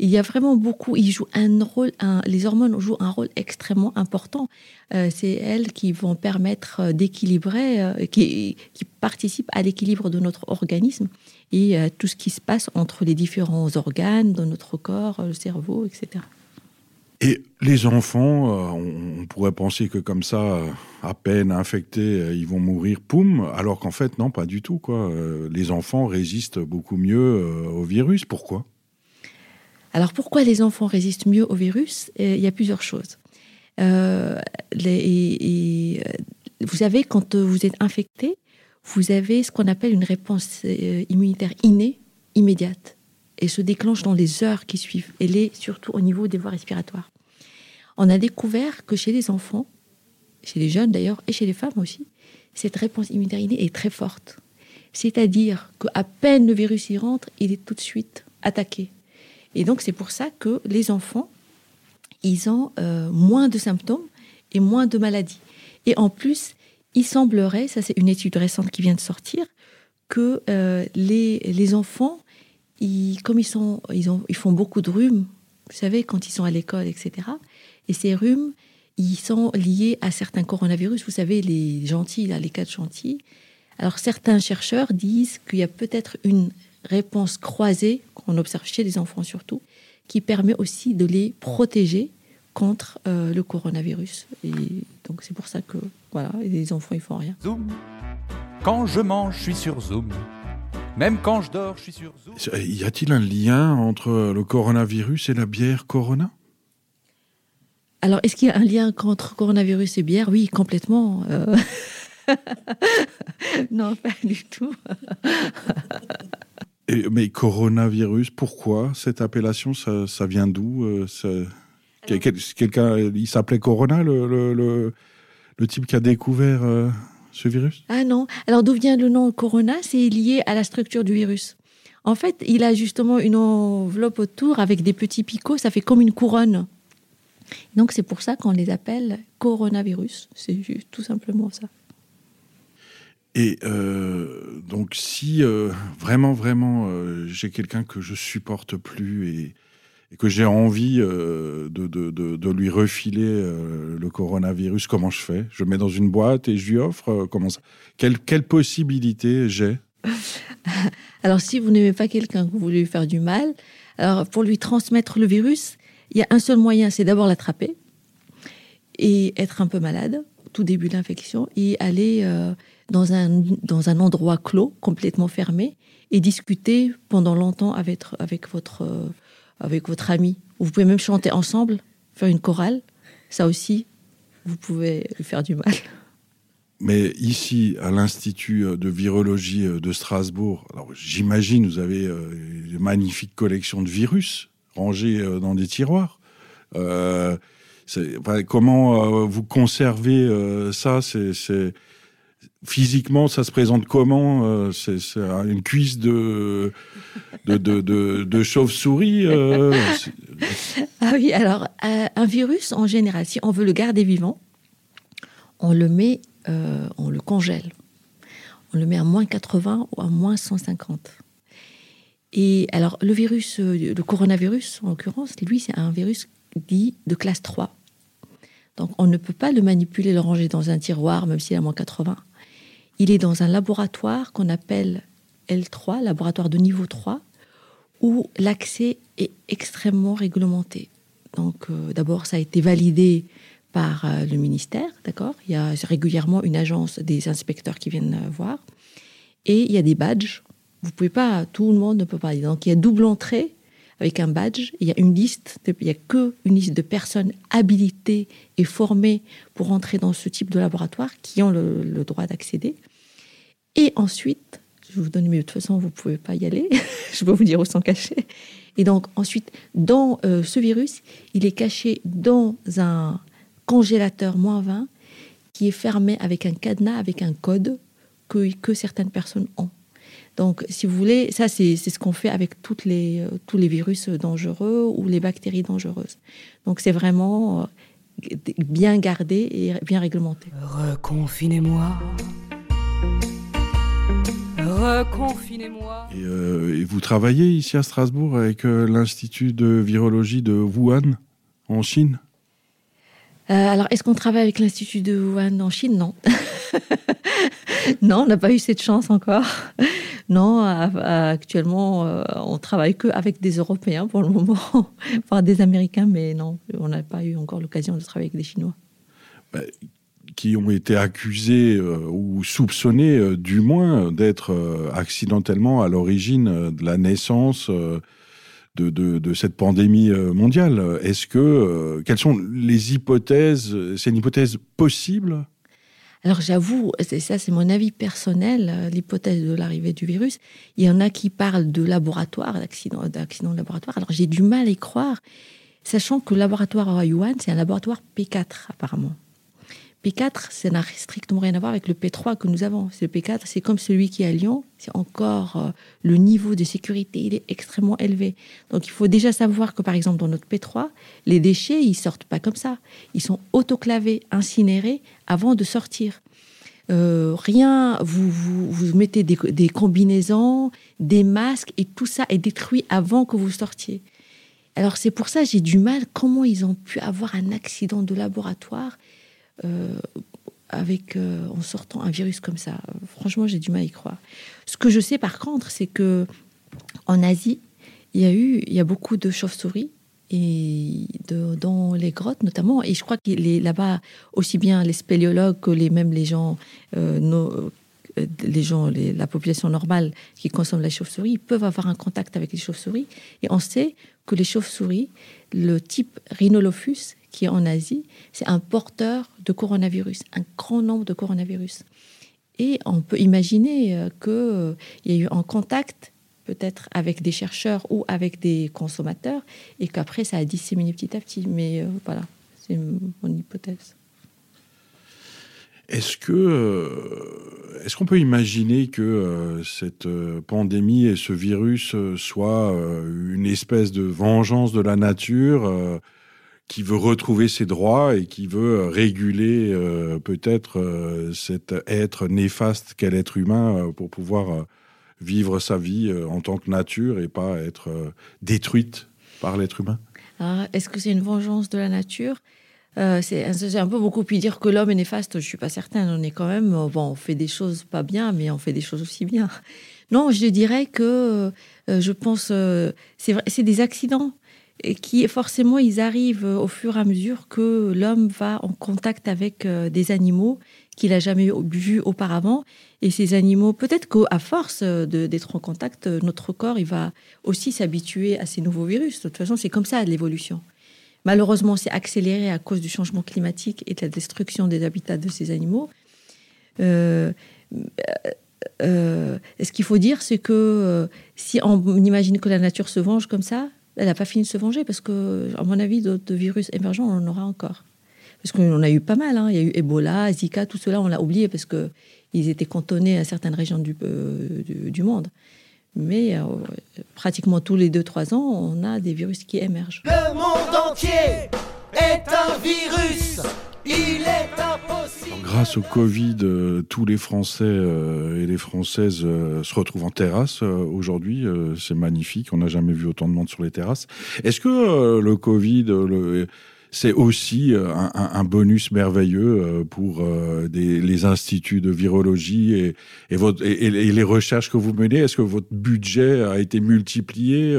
[SPEAKER 4] Il y a vraiment beaucoup. Ils jouent un rôle. les hormones jouent un rôle extrêmement important. Euh, c'est elles qui vont permettre euh, d'équilibrer, euh, qui, participent à l'équilibre de notre organisme et euh, tout ce qui se passe entre les différents organes de notre corps, le cerveau, etc.
[SPEAKER 2] Et les enfants, on, pourrait penser que comme ça, à peine infectés, ils vont mourir, poum, alors qu'en fait, non, pas du tout. Les enfants résistent beaucoup mieux au virus. Pourquoi?
[SPEAKER 4] Alors pourquoi les enfants résistent mieux au virus? Euh, Il y a plusieurs choses. Euh, les- euh, vous savez, quand vous êtes infecté, vous avez ce qu'on appelle une réponse immunitaire innée, immédiate, et se déclenche dans les heures qui suivent. Elle est surtout au niveau des voies respiratoires. On a découvert que chez les enfants, chez les jeunes d'ailleurs, et chez les femmes aussi, cette réponse immunitaire innée est très forte. C'est-à-dire qu'à peine le virus y rentre, il est tout de suite attaqué. Et donc, c'est pour ça que les enfants, ils ont euh, moins de symptômes et moins de maladies. Et en plus, il semblerait, ça c'est une étude récente qui vient de sortir, que euh, les, les enfants, ils, comme ils, sont, ils, ont, ils font beaucoup de rhumes, vous savez, quand ils sont à l'école, etc. Et ces rhumes, ils sont liés à certains coronavirus. Vous savez, les gentils, les quatre gentils. Alors certains chercheurs disent qu'il y a peut-être une réponse croisée qu'on observe chez les enfants surtout, qui permet aussi de les protéger contre euh, le coronavirus. Et donc c'est pour ça que voilà, les enfants ils font rien.
[SPEAKER 5] Zoom. Quand je mange, je suis sur Zoom. Même quand je dors, je suis sur Zoom.
[SPEAKER 2] Y a-t-il un lien entre le coronavirus et la bière Corona?
[SPEAKER 4] Alors est-ce qu'il y a un lien entre coronavirus et bière? Oui, complètement. euh. non, pas du tout.
[SPEAKER 2] Et- mais coronavirus, pourquoi cette appellation ça, ça vient d'où euh, ça- quel- quel- Quelqu'un, il s'appelait Corona, le, le, le- le type qui a découvert euh, ce virus?
[SPEAKER 4] Ah non. Alors d'où vient le nom Corona? C'est lié à la structure du virus. En fait, il a justement une enveloppe autour avec des petits picots, ça fait comme une couronne. Donc c'est pour ça qu'on les appelle coronavirus. C'est juste tout simplement ça.
[SPEAKER 2] Et euh, donc, si euh, vraiment, vraiment, euh, j'ai quelqu'un que je supporte plus et, que j'ai envie de, lui refiler le coronavirus, comment je fais? Je mets dans une boîte et je lui offre comment ça? Quelle, quelle possibilité j'ai?
[SPEAKER 4] Alors si vous n'aimez pas quelqu'un, que vous voulez lui faire du mal, alors pour lui transmettre le virus, il y a un seul moyen, c'est d'abord l'attraper et être un peu malade, tout début de l'infection, et aller euh, dans, un, dans un endroit clos, complètement fermé, et discuter pendant longtemps avec, votre, euh, avec votre ami. Vous pouvez même chanter ensemble, faire une chorale, ça aussi, vous pouvez lui faire du mal.
[SPEAKER 2] Mais ici, à l'Institut de virologie de Strasbourg, alors j'imagine vous avez euh, une magnifique collection de virus rangés euh, dans des tiroirs. Euh, comment euh, vous conservez euh, ça? C'est physiquement, ça se présente comment Euh, C'est une cuisse de chauve-souris
[SPEAKER 4] Ah oui, alors un virus en général, si on veut le garder vivant, on le met, on le congèle. On le met à moins 80 ou à moins 150. Et alors le virus, le coronavirus en l'occurrence, lui c'est un virus dit de classe 3. Donc on ne peut pas le manipuler, le ranger dans un tiroir, même s'il à moins 80. Il est dans un laboratoire qu'on appelle L3, laboratoire de niveau 3, où l'accès est extrêmement réglementé. Donc, euh, d'abord, ça a été validé par euh, le ministère, d'accord? Il y a régulièrement une agence des inspecteurs qui viennent euh, voir. Et il y a des badges. Vous pouvez pas, tout le monde ne peut pas. Donc, il y a double entrée avec un badge. Il y a une liste, il y a que une liste de personnes habilitées et formées pour entrer dans ce type de laboratoire qui ont le, droit d'accéder. Et ensuite, je vous donne, mais de toute façon, vous pouvez pas y aller. je peux vous dire où sont cachés. Et donc, ensuite, dans euh, ce virus, il est caché dans un congélateur moins 20 qui est fermé avec un cadenas, avec un code que certaines personnes ont. Donc, si vous voulez, ça, c'est c'est ce qu'on fait avec toutes les, euh, tous les virus dangereux ou les bactéries dangereuses. Donc, c'est vraiment euh, bien gardé et bien réglementé.
[SPEAKER 6] Reconfinez-moi. Reconfinez-moi.
[SPEAKER 2] et, euh, et vous travaillez ici à Strasbourg avec euh, l'Institut de virologie de Wuhan, en Chine?
[SPEAKER 4] Alors, est-ce qu'on travaille avec l'Institut de Wuhan en Chine? Non. non, on n'a pas eu cette chance encore. Non, actuellement, euh, on travaille que avec des Européens pour le moment, enfin des Américains, mais non, on n'a pas eu encore l'occasion de travailler avec des Chinois.
[SPEAKER 2] qui ont été accusés euh, ou soupçonnés, euh, du moins, d'être euh, accidentellement à l'origine euh, de la naissance euh, de, cette pandémie euh, mondiale. Est-ce que euh, quelles sont les hypothèses C'est une hypothèse possible?
[SPEAKER 4] Alors j'avoue, ça, c'est mon avis personnel, euh, l'hypothèse de l'arrivée du virus. Il y en a qui parlent de laboratoire, d'accident, d'accident de laboratoire. Alors j'ai du mal à y croire, sachant que le laboratoire à c'est un laboratoire P4 apparemment. P4, ça n'a strictement rien à voir avec le P3 que nous avons. Le P4, c'est comme celui qui est à Lyon. C'est encore euh, le niveau de sécurité, il est extrêmement élevé. Donc il faut déjà savoir que par exemple dans notre P3, les déchets, ils sortent pas comme ça. Ils sont autoclavés, incinérés avant de sortir. euh, rien, vous, vous, vous mettez des, des combinaisons, des masques, et tout ça est détruit avant que vous sortiez. Alors c'est pour ça j'ai du mal. Comment ils ont pu avoir un accident de laboratoire avec euh, en sortant un virus comme ça Franchement, j'ai du mal à y croire. Ce que je sais par contre, c'est que en Asie, il y a eu, il y a beaucoup de chauves-souris et dans les grottes notamment. Et je crois que les- là-bas, aussi bien les spéléologues que les même les gens, euh, nos- euh, les gens, la population normale qui consomme la chauve-souris, peuvent avoir un contact avec les chauves-souris. Et on sait que les chauves-souris, le type Rhinolophus, qui est en Asie, c'est un porteur de coronavirus, un grand nombre de coronavirus. Et on peut imaginer euh, que, euh, y a eu un contact peut-être avec des chercheurs ou avec des consommateurs et qu'après ça a disséminé petit à petit. Mais euh, voilà, c'est mon hypothèse.
[SPEAKER 2] Est-ce que est-ce qu'on peut imaginer que cette pandémie et ce virus soient une espèce de vengeance de la nature qui veut retrouver ses droits et qui veut euh, réguler euh, peut-être euh, cet être néfaste qu'est l'être humain euh, pour pouvoir vivre sa vie en tant que nature et pas être détruite par l'être humain
[SPEAKER 4] Alors, Est-ce que c'est une vengeance de la nature? C'est un- peu beaucoup plus dire que l'homme est néfaste. Je suis pas certaine. On est quand même bon, on fait des choses pas bien, mais on fait des choses aussi bien. Non, je dirais que je pense c'est c'est des accidents et qui forcément ils arrivent euh, au fur et à mesure que l'homme va en contact avec euh, des animaux qu'il a jamais vus auparavant. Et ces animaux, peut-être qu'à force euh, d'être en contact, notre corps il va aussi s'habituer à ces nouveaux virus. De toute façon, c'est comme ça l'évolution. Malheureusement, c'est accéléré à cause du changement climatique et de la destruction des habitats de ces animaux. Ce qu'il faut dire, c'est que si on imagine que la nature se venge comme ça, elle n'a pas fini de se venger parce que, à mon avis, d'autres virus émergents, on en aura encore. Parce qu'on a eu pas mal. hein. Il y a eu Ebola, Zika, tout cela, on l'a oublié parce que ils étaient cantonnés à certaines régions du, euh, du monde. Mais euh, pratiquement tous les 2-3 ans, on a des virus qui émergent.
[SPEAKER 3] Le monde entier est un virus.
[SPEAKER 2] Grâce au Covid, euh, tous les Français euh, et les Françaises euh, se retrouvent en terrasse aujourd'hui. C'est magnifique. On n'a jamais vu autant de monde sur les terrasses. Est-ce que le Covid, c'est aussi un, bonus merveilleux pour les instituts de virologie et, et, les recherches que vous menez? Est-ce que votre budget a été multiplié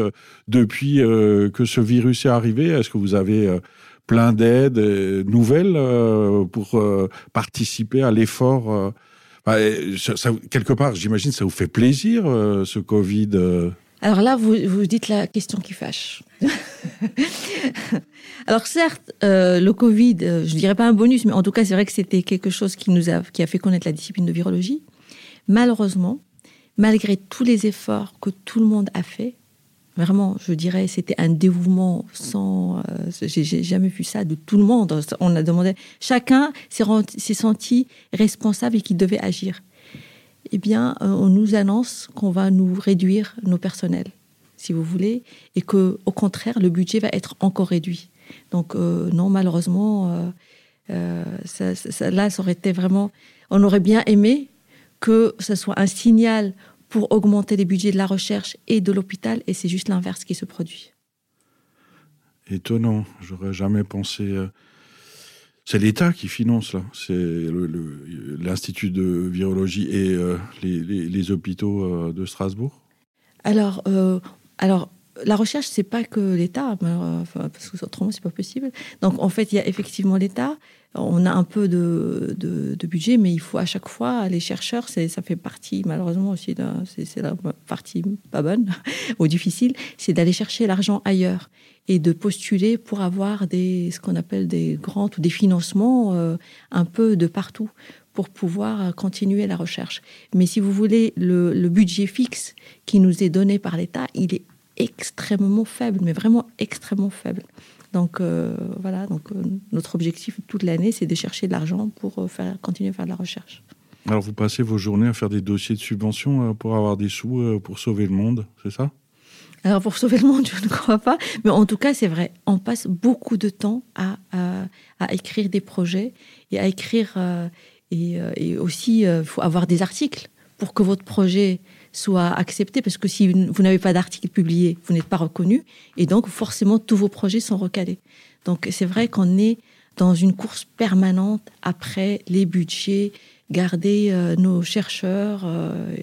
[SPEAKER 2] depuis que ce virus est arrivé? Est-ce que vous avez plein d'aides nouvelles euh, pour euh, participer à l'effort euh, quelque part, j'imagine, ça vous fait plaisir, ce Covid.
[SPEAKER 4] Alors là, vous, vous dites la question qui fâche. Alors certes, le Covid, euh, je dirais pas un bonus, mais en tout cas, c'est vrai que c'était quelque chose qui nous a, qui a fait connaître la discipline de virologie. Malheureusement, malgré tous les efforts que tout le monde a fait, vraiment, je dirais, c'était un dévouement sans, euh, j'ai jamais vu ça de tout le monde. On a demandé, chacun s'est senti responsable et qu'il devait agir eh bien, euh, on nous annonce qu'on va nous réduire nos personnels, si vous voulez, et que, au contraire, le budget va être encore réduit. Donc, euh, non, malheureusement, là, ça aurait été vraiment. On aurait bien aimé que ce soit un signal pour augmenter les budgets de la recherche et de l'hôpital, et c'est juste l'inverse qui se produit.
[SPEAKER 2] Étonnant, j'aurais jamais pensé. euh, C'est l'État qui finance là. C'est l'Institut de virologie et euh, les, les- les hôpitaux euh, de Strasbourg.
[SPEAKER 4] Alors, euh, alors la recherche, c'est pas que l'État, euh, parce que autrement, c'est pas possible. Donc, en fait, il y a effectivement l'État. On a un peu de, budget, mais il faut à chaque fois, les chercheurs, ça fait partie, malheureusement aussi, c'est la partie pas bonne ou difficile, c'est d'aller chercher l'argent ailleurs et de postuler pour avoir des, ce qu'on appelle des grants ou des financements euh, un peu de partout pour pouvoir continuer la recherche. Mais si vous voulez, le, le budget fixe qui nous est donné par l'État, il est extrêmement faible, mais vraiment extrêmement faible. Donc euh, voilà, donc euh, notre objectif toute l'année, c'est de chercher de l'argent pour euh, faire, continuer à faire de la recherche.
[SPEAKER 2] Alors vous passez vos journées à faire des dossiers de subvention pour avoir des sous pour sauver le monde, c'est ça?
[SPEAKER 4] Alors pour sauver le monde, je ne crois pas, mais en tout cas, c'est vrai, on passe beaucoup de temps à, à, à écrire des projets et à écrire euh, Et, et aussi, il faut avoir des articles pour que votre projet soit accepté, parce que si vous n'avez pas d'article publié, vous n'êtes pas reconnu, et donc forcément tous vos projets sont recalés. Donc c'est vrai qu'on est dans une course permanente après les budgets, garder euh, nos chercheurs, euh,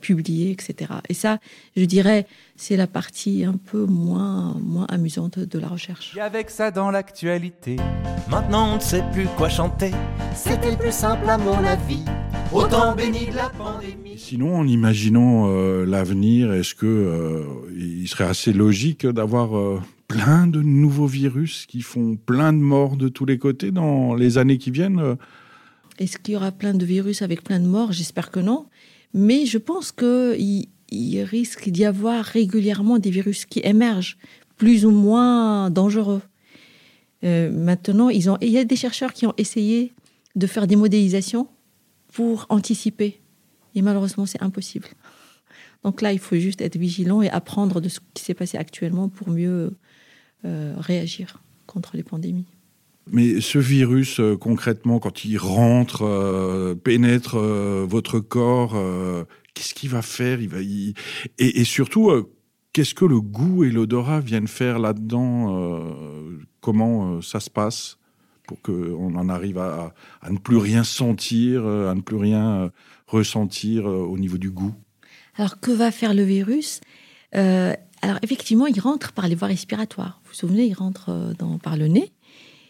[SPEAKER 4] publier, etc. Et ça, je dirais, c'est la partie un peu moins, moins amusante de la recherche.
[SPEAKER 5] Et avec ça dans l'actualité, maintenant on ne sait plus quoi chanter.
[SPEAKER 3] C'était plus simple à mon avis. Autant béni de la pandémie.
[SPEAKER 2] Sinon, en imaginant euh, l'avenir, est-ce que euh, il serait assez logique d'avoir euh, plein de nouveaux virus qui font plein de morts de tous les côtés dans les années qui viennent
[SPEAKER 4] Est-ce qu'il y aura plein de virus avec plein de morts? J'espère que non. Mais je pense qu'il il risque d'y avoir régulièrement des virus qui émergent, plus ou moins dangereux. Euh, maintenant, ils ont, il y a des chercheurs qui ont essayé de faire des modélisations pour anticiper. Et malheureusement, c'est impossible. Donc là, il faut juste être vigilant et apprendre de ce qui s'est passé actuellement pour mieux euh, réagir contre les pandémies.
[SPEAKER 2] Mais ce virus, euh, concrètement, quand il rentre, euh, pénètre votre corps, qu'est-ce qu'il va faire? Il va, il- et, surtout, qu'est-ce que le goût et l'odorat viennent faire là-dedans? Comment ça se passe? Pour qu'on en arrive à, ne plus rien sentir, euh, à ne plus rien euh, ressentir euh, au niveau du goût
[SPEAKER 4] Alors, que va faire le virus? Alors, effectivement, il rentre par les voies respiratoires. Vous vous souvenez, il rentre par le nez.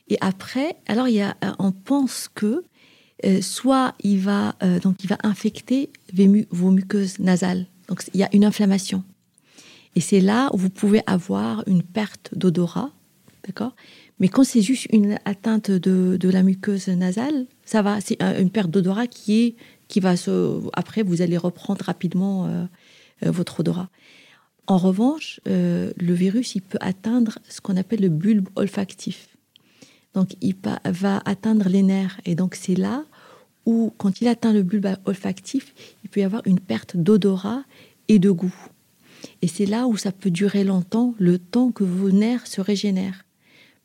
[SPEAKER 4] Et après, alors, il y a, on pense que soit il va, donc, il va infecter vos muqueuses nasales. Donc, il y a une inflammation. Et c'est là où vous pouvez avoir une perte d'odorat, d'accord? Mais quand c'est juste une atteinte de, la muqueuse nasale, ça va, c'est un- une perte d'odorat qui qui va se. Après, vous allez reprendre rapidement euh, euh, votre odorat. En revanche, euh, le virus, il peut atteindre ce qu'on appelle le bulbe olfactif. Donc, il va atteindre les nerfs. Et donc, c'est là où, quand il atteint le bulbe olfactif, il peut y avoir une perte d'odorat et de goût. Et c'est là où ça peut durer longtemps, le temps que vos nerfs se régénèrent.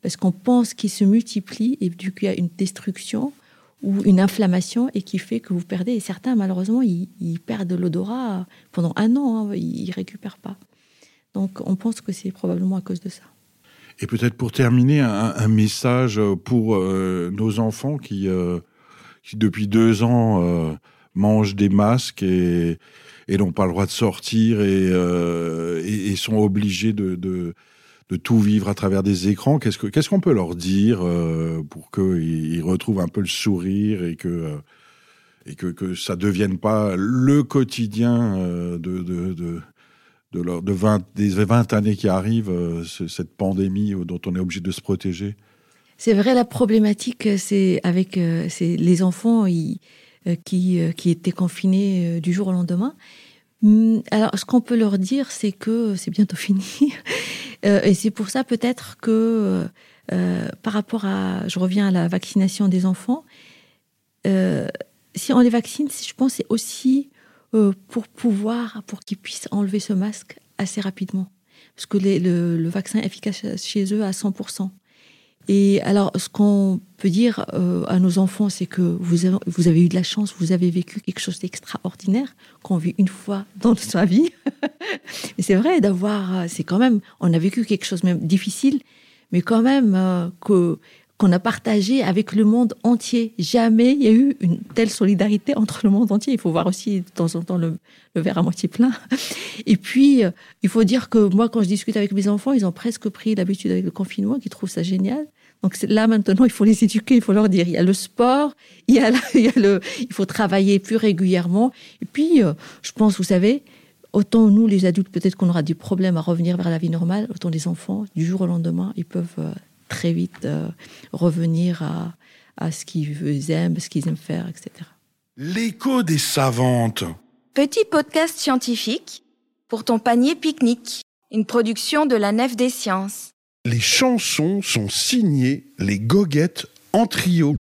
[SPEAKER 4] Parce qu'on pense qu'ils se multiplient et du coup, il y a une destruction ou une inflammation et qui fait que vous perdez. Et certains, malheureusement, ils, perdent l'odorat pendant un an, hein, ils ne récupèrent pas. Donc, on pense que c'est probablement à cause de ça.
[SPEAKER 2] Et peut-être pour terminer, un, message pour euh, nos enfants qui, euh, qui depuis deux ans, euh, mangent des masques et, et n'ont pas le droit de sortir et, sont obligés de, de tout vivre à travers des écrans. Qu'est-ce que qu'est-ce qu'on peut leur dire euh, pour qu'ils ils retrouvent un peu le sourire et que euh, et que, que ça devienne pas le quotidien euh, de, de, de, de, leur, de 20, des 20 années qui arrivent, ce- cette pandémie dont on est obligé de se protéger?
[SPEAKER 4] C'est vrai, la problématique, c'est avec les enfants qui, étaient confinés du jour au lendemain. Hum, Alors, ce qu'on peut leur dire, c'est que c'est bientôt fini. Euh, et c'est pour ça peut-être que euh, par rapport à, je reviens à la vaccination des enfants, euh, si on les vaccine, je pense c'est aussi pour pouvoir, pour qu'ils puissent enlever ce masque assez rapidement. Parce que le, le vaccin est efficace chez eux à 100%. Et alors, ce qu'on peut dire euh, à nos enfants, c'est que vous avez, eu de la chance, vous avez vécu quelque chose d'extraordinaire qu'on vit une fois dans sa vie. Mais c'est vrai d'avoir, euh, c'est quand même, on a vécu quelque chose même difficile, mais quand même euh, que qu'on a partagé avec le monde entier. Jamais il y a eu une telle solidarité entre le monde entier. Il faut voir aussi de temps en temps le, verre à moitié plein. Et puis, euh, il faut dire que moi, quand je discute avec mes enfants, ils ont presque pris l'habitude avec le confinement, qu'ils trouvent ça génial. Donc là, maintenant, il faut les éduquer, il faut leur dire, il y a le sport, il y a, le, il faut travailler plus régulièrement. Et puis, euh, je pense, vous savez, autant nous, les adultes, peut-être qu'on aura des problèmes à revenir vers la vie normale, autant les enfants, du jour au lendemain, ils peuvent euh, très vite euh, revenir à, à ce qu'ils aiment, ce qu'ils aiment faire, etc.
[SPEAKER 2] L'écho des savantes.
[SPEAKER 1] Petit podcast scientifique pour ton panier pique-nique. Une production de la Nef des Sciences.
[SPEAKER 2] Les chansons sont signées les goguettes en trio.